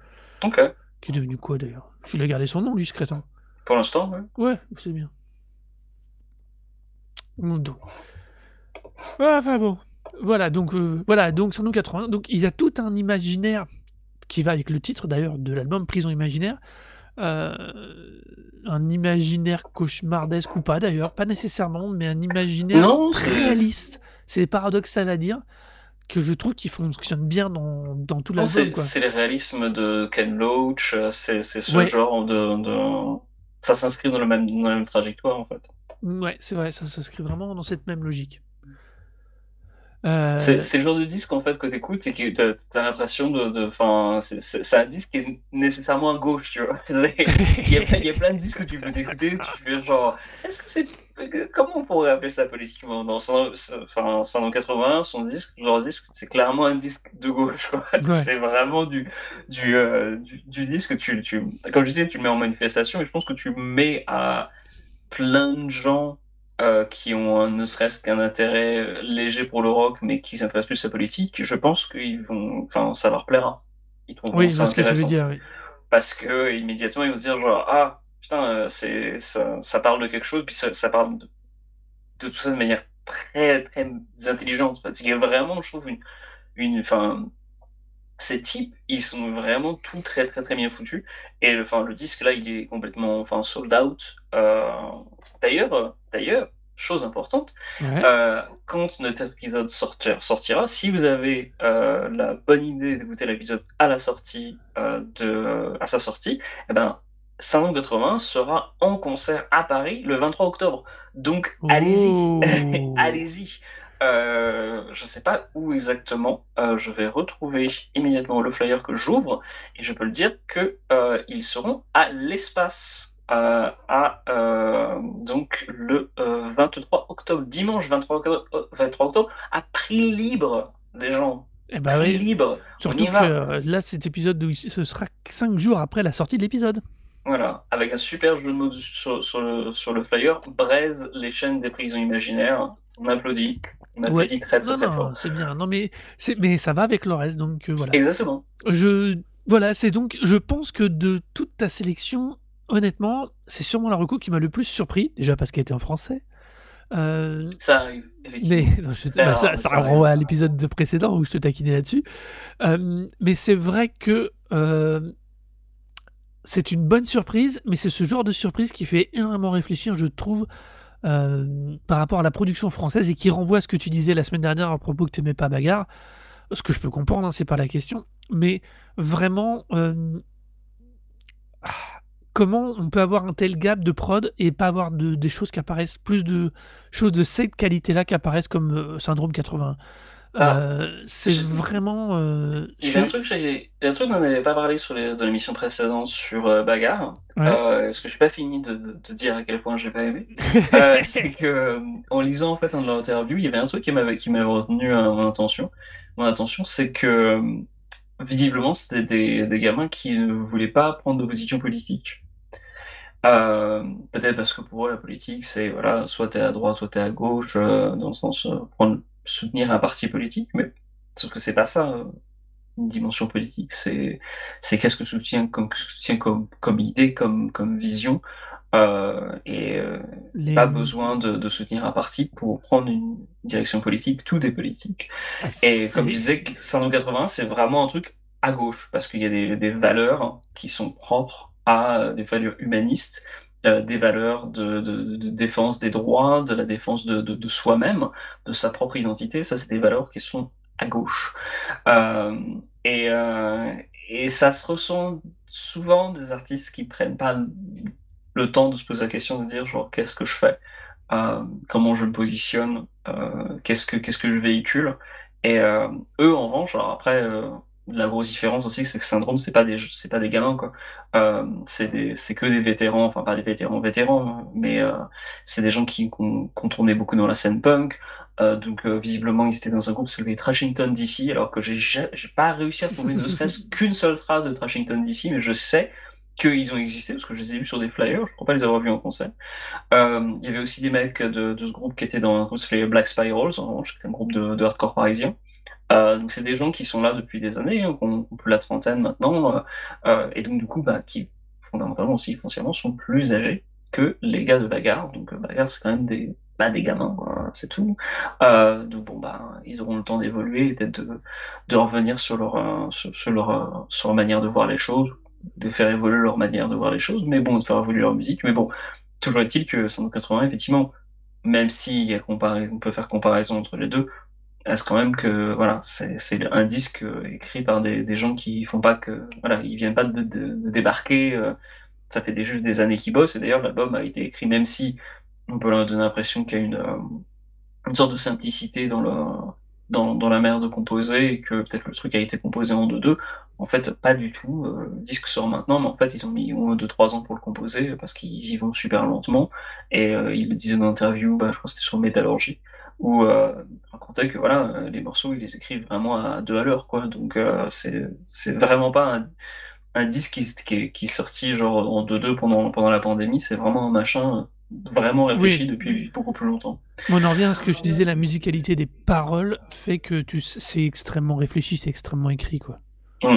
S2: Ok.
S1: qui est devenu quoi d'ailleurs? Il a gardé son nom, lui, ce crétin.
S2: Pour l'instant, ouais.
S1: Ouais, c'est bien. Donc. Ouais, Enfin bon. Voilà, donc, euh, voilà, donc Syndrome 80. Donc il y a tout un imaginaire qui va avec le titre d'ailleurs de l'album Prison Imaginaire. euh, un imaginaire cauchemardesque ou pas d'ailleurs, pas nécessairement, mais un imaginaire
S2: Non,
S1: très
S2: c'est-
S1: réaliste. C'est paradoxal à dire que je trouve qu'il fonctionne bien dans, dans tout l'album.
S2: c'est les réalismes de Ken Loach, euh, c'est ce
S1: Ouais.
S2: genre de, de... Ça s'inscrit dans, le même, dans la même trajectoire, en fait.
S1: Ouais, c'est vrai, ça s'inscrit vraiment dans cette même logique. Euh,
S2: C'est le genre de disque, en fait, que t'écoutes et que t'as t'as l'impression de... Enfin, c'est- un disque qui est nécessairement à gauche, tu vois. Il y, a, plein- il y a plein de disques que tu peux t'écouter, tu fais genre... Est-ce que c'est... Comment on pourrait appeler ça politiquement? Dans 100 enfin, 180, son disque, leur disque, c'est clairement un disque de gauche.
S1: Ouais.
S2: C'est vraiment du, du, euh, du, du disque, tu, tu, comme je disais, tu le mets en manifestation et je pense que tu mets à plein de gens euh, qui ont un- ne serait-ce qu'un intérêt léger pour le rock, mais qui s'intéressent plus à la politique, je pense qu'ils vont, enfin, ça leur plaira. Ils trouveront
S1: oui, je
S2: ça
S1: vois ce que tu veux dire. oui.
S2: Parce que immédiatement, ils vont se dire genre, ah, putain, euh, c'est, ça, ça parle de quelque chose, puis ça, ça parle de, de tout ça de manière très, très intelligente. Parce qu'il y a vraiment, je trouve, une, une, enfin, ces types, ils sont vraiment tout très, très, très bien foutus. Et le- enfin, le disque là, il est complètement, enfin, sold out. Euh, d'ailleurs, d'ailleurs, chose importante,
S1: Ouais.
S2: euh, quand notre épisode sortir- sortira, si vous avez euh, la bonne idée d'écouter l'épisode à la sortie euh, de, à sa sortie, eh ben, Syndrome 80 sera en concert à Paris le 23 octobre. Donc, allez-y, allez-y. Euh, je sais pas où exactement. Euh, je vais retrouver immédiatement le flyer que j'ouvre et je peux le dire que euh, ils seront à l'espace. Euh, à euh, donc le euh, 23 octobre, dimanche 23 octobre, euh, 23 octobre, à prix libre, les gens.
S1: Eh ben
S2: prix
S1: oui,
S2: libre.
S1: surtout
S2: y
S1: que
S2: va.
S1: euh, là, cet épisode, ce sera 5 jours après la sortie de l'épisode.
S2: Voilà, avec un super jeu de mots sur, sur le, sur le flyer. Braise les chaînes des prisons imaginaires. On applaudit. On applaudit
S1: Ouais.
S2: très très très fort.
S1: c'est bien. Non, mais, mais ça va avec le reste, donc euh, voilà.
S2: Exactement.
S1: Je, voilà, c'est donc, je pense que de toute ta sélection, honnêtement, c'est sûrement la reco qui m'a le plus surpris, déjà parce qu'elle était en français. Euh,
S2: Ça arrive,
S1: mais non, je-
S2: C'est
S1: bah,
S2: rare,
S1: ça, renvoie à l'épisode de précédent où je te taquinais là-dessus. Euh, mais c'est vrai que euh, c'est une bonne surprise, mais c'est ce genre de surprise qui fait énormément réfléchir, je trouve, par rapport à la production française et qui renvoie à ce que tu disais la semaine dernière à propos que tu n'aimais pas Bagarre. Ce que je peux comprendre, hein, c'est pas la question. Mais vraiment, ah, comment on peut avoir un tel gap de prod et pas avoir de, des choses qui apparaissent, plus de choses de cette qualité-là qui apparaissent comme euh, Syndrome 81
S2: Ah,
S1: Euh, C'est
S2: j'ai-
S1: vraiment. euh,
S2: Il y a un truc, j'ai- il y a un truc dont on n'avait pas parlé sur les, dans l'émission précédente sur euh, Bagarre,
S1: Ouais.
S2: parce que j'ai pas fini de, de, de dire à quel point j'ai pas aimé. C'est que en lisant en fait un de leurs interviews, il y avait un truc qui m'avait qui m'avait retenu à mon attention. Mon attention, c'est que visiblement c'était des, des gamins qui ne voulaient pas prendre de position politique. Euh, peut-être parce que pour eux la politique c'est voilà soit t'es à droite soit t'es à gauche euh, dans le sens euh, prendre soutenir un parti politique mais sauf que c'est pas ça euh, une dimension politique c'est c'est qu'est-ce que soutient comme soutient comme comme idée comme comme vision et
S1: les-
S2: pas besoin de, de soutenir un parti pour prendre une direction politique tout est politique.
S1: Ah,
S2: et comme je disais, 180, c'est vraiment un truc à gauche, parce qu'il y a des, des valeurs qui sont propres euh, des valeurs humanistes, euh, des valeurs de, défense des droits, de la défense de, soi-même, de sa propre identité. Ça, c'est des valeurs qui sont à gauche. Euh, et, ça se ressent souvent des artistes qui prennent pas le temps de se poser la question de dire genre qu'est-ce que je fais, comment je me positionne, qu'est-ce que qu'est-ce que je véhicule? Et eux, en revanche, alors après, la grosse différence aussi, c'est que Syndrome, c'est pas des, c'est pas des gamins, quoi. Euh, c'est des, c'est que des vétérans, enfin pas des vétérans, vétérans, hein, mais euh, c'est des gens qui, qui ont, qui ont tourné beaucoup dans la scène punk. Euh, donc euh, visiblement, ils étaient dans un groupe qui s'appelait Trashington DC, alors que j'ai, ja- j'ai pas réussi à trouver ne serait-ce qu'une seule trace de Trashington DC, mais je sais qu'ils ont existé parce que je les ai vus sur des flyers. Je crois pas les avoir vus en concert. Euh, Il y avait aussi des mecs de, de ce groupe qui étaient dans un groupe qui s'appelait Black Spirals, en qui était un groupe de, de hardcore parisien. Euh, donc c'est des gens qui sont là depuis des années, hein, ont plus la trentaine maintenant, euh, euh, et donc du coup, bah, qui fondamentalement aussi, foncièrement, sont plus âgés que les gars de Bagarre. Donc euh, Bagarre, c'est quand même des, bah, des gamins, quoi, c'est tout. Euh, donc bon, bah, ils auront le temps d'évoluer peut-être de, de revenir sur leur, euh, sur, leur, sur leur manière de voir les choses, de faire évoluer leur manière de voir les choses, mais bon, de faire évoluer leur musique. Mais bon, toujours est-il que 180, effectivement, même si on peut faire comparaison entre les deux, reste quand même que voilà, c'est un disque écrit par des, des, gens qui font pas que voilà, ils viennent pas de, de, de débarquer. Euh, ça fait déjà des années qu'ils bossent et d'ailleurs l'album a été écrit même si on peut leur donner l'impression qu'il y a une, euh, une sorte de simplicité dans le dans, dans la manière de composer et que peut-être le truc a été composé en 2-2. En fait, pas du tout. Euh, le disque sort maintenant, mais en fait, ils ont mis 2-3 ans pour le composer parce qu'ils y vont super lentement. Et euh, ils le disaient dans l'interview, bah, je crois que c'était sur Métallurgie, où euh, racontait que voilà, euh, les morceaux, ils les écrivent vraiment à deux à l'heure, quoi. Donc euh, c'est c'est vraiment pas un, un disque qui, qui, qui, est sorti genre en 2-2 pendant, pendant la pandémie, c'est vraiment un machin vraiment réfléchi oui. depuis beaucoup plus longtemps.
S1: On en revient à ce que je disais, la musicalité des paroles fait que tu c'est extrêmement réfléchi, c'est extrêmement écrit, quoi.
S2: Mmh.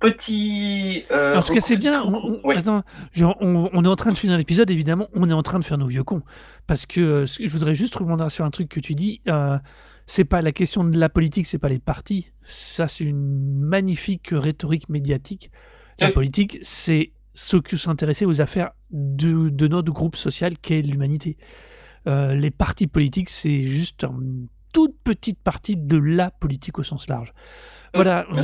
S2: Petit. Euh,
S1: en tout cas, c'est bien. On. Attends, genre, on, on, est en train de finir l'épisode, évidemment, on est en train de faire nos vieux cons. Parce que euh, je voudrais juste rebondir sur un truc que tu dis. Euh, c'est pas la question de la politique, c'est pas les partis. Ça, c'est une magnifique rhétorique médiatique. La politique, c'est s'intéresser aux affaires de, de, notre groupe social qu'est l'humanité. Euh, les partis politiques, c'est juste une toute petite partie de la politique au sens large. Voilà,
S2: Euh,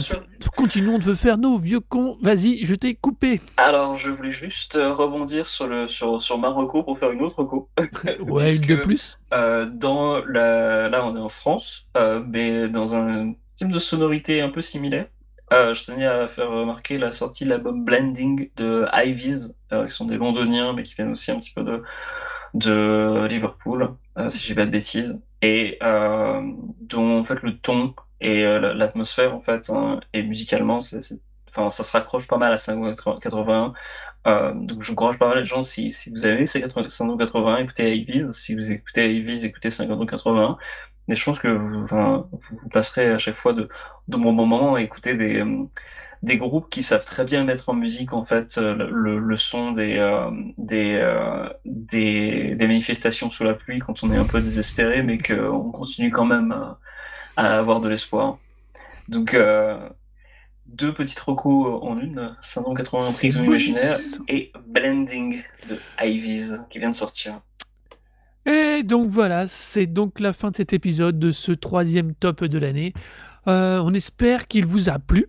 S1: continuons de faire nos vieux cons. Vas-y, je t'ai coupé.
S2: Alors, je voulais juste euh, rebondir sur, le, sur, sur Marocco pour faire une autre reco.
S1: ouais, Puisque, une de plus.
S2: Euh, dans la... Là, on est en France, euh, mais dans un type de sonorité un peu similaire. Euh, je tenais à faire remarquer la sortie de l'album Blending de Ivies, qui sont des londoniens, mais qui viennent aussi un petit peu de, de Liverpool, si j'ai pas de bêtises, et dont en fait le ton et euh, l'atmosphère en fait, hein, et musicalement, enfin, ça se raccroche pas mal à 581. donc je encourage pas mal les gens, si, si vous avez ces 581, écoutez Ivies, si vous écoutez Ivies, écoutez 581. Mais je pense que vous passerez à chaque fois de, bons moments à écouter des, des groupes qui savent très bien mettre en musique en fait le, son euh, euh, des, des, manifestations sous la pluie quand on est un peu désespéré, mais qu'on continue quand même à, à avoir de l'espoir. Donc, euh, deux petites recos en une, Syndrome 80 Prison Imaginaire et Blending de Ivies qui vient de sortir.
S1: Et donc voilà, c'est donc la fin de cet épisode, de ce troisième top de l'année. Euh, on espère qu'il vous a plu,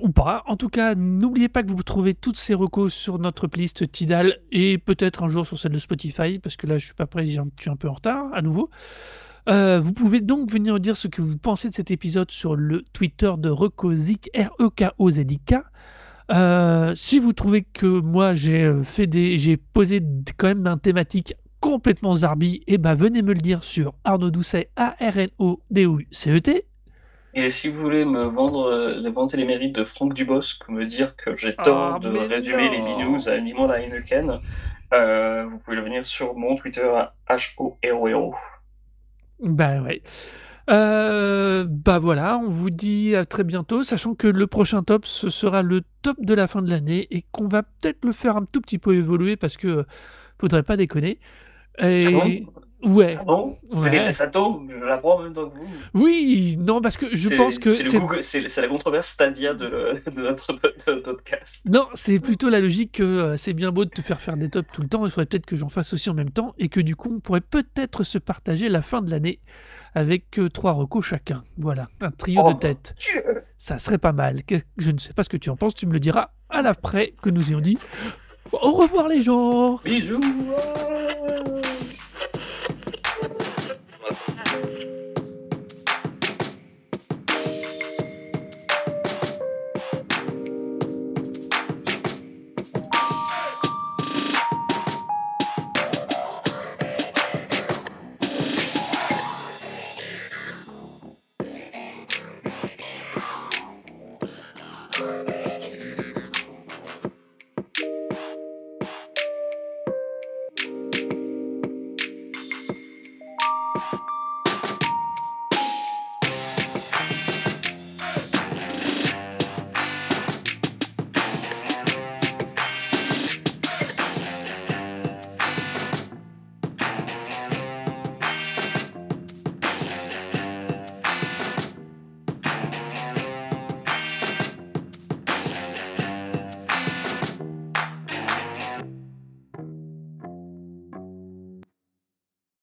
S1: ou pas. En tout cas, n'oubliez pas que vous trouvez toutes ces recos sur notre playlist Tidal, et peut-être un jour sur celle de Spotify, parce que là je suis pas prêt, je suis un peu en retard à nouveau. Euh, vous pouvez donc venir dire ce que vous pensez de cet épisode sur le Twitter de Rekozik, R-E-K-O-Z-I-K. Euh, si vous trouvez que moi j'ai fait des, j'ai posé quand même un thématique complètement zarbi, et bah venez me le dire sur Arnaud Doucet, A-R-N-O-D-O-U-C-E-T.
S2: Et si vous voulez me vendre, euh, vanter les mérites de Franck Dubosc, me dire que j'ai tort
S1: Ah,
S2: de
S1: mais
S2: résumer les
S1: non.
S2: binous à Mimon la Heineken, euh, vous pouvez le venir sur mon Twitter à H-O-R-O-R-O.
S1: Bah ouais. Euh, bah voilà, on vous dit à très bientôt, sachant que le prochain top, ce sera le top de la fin de l'année et qu'on va peut-être le faire un tout petit peu évoluer parce que euh, faudrait pas déconner. Et...
S2: Ah
S1: Ouais.
S2: Ah bon? C'est
S1: Ouais.
S2: les Sato, je la prends en même temps que vous.
S1: Oui, non, parce que je pense que
S2: c'est la controverse Stadia de, le- de notre de podcast.
S1: Non, c'est plutôt la logique que euh, c'est bien beau de te faire faire des tops tout le temps, il faudrait peut-être que j'en fasse aussi en même temps, et que du coup, on pourrait peut-être se partager la fin de l'année avec euh, trois recos chacun. Voilà, un trio
S2: Oh
S1: de
S2: mon
S1: tête.
S2: Dieu.
S1: Ça serait pas mal. Je ne sais pas ce que tu en penses, tu me le diras à l'après que nous ayons dit. Au revoir les gens
S2: Bisous.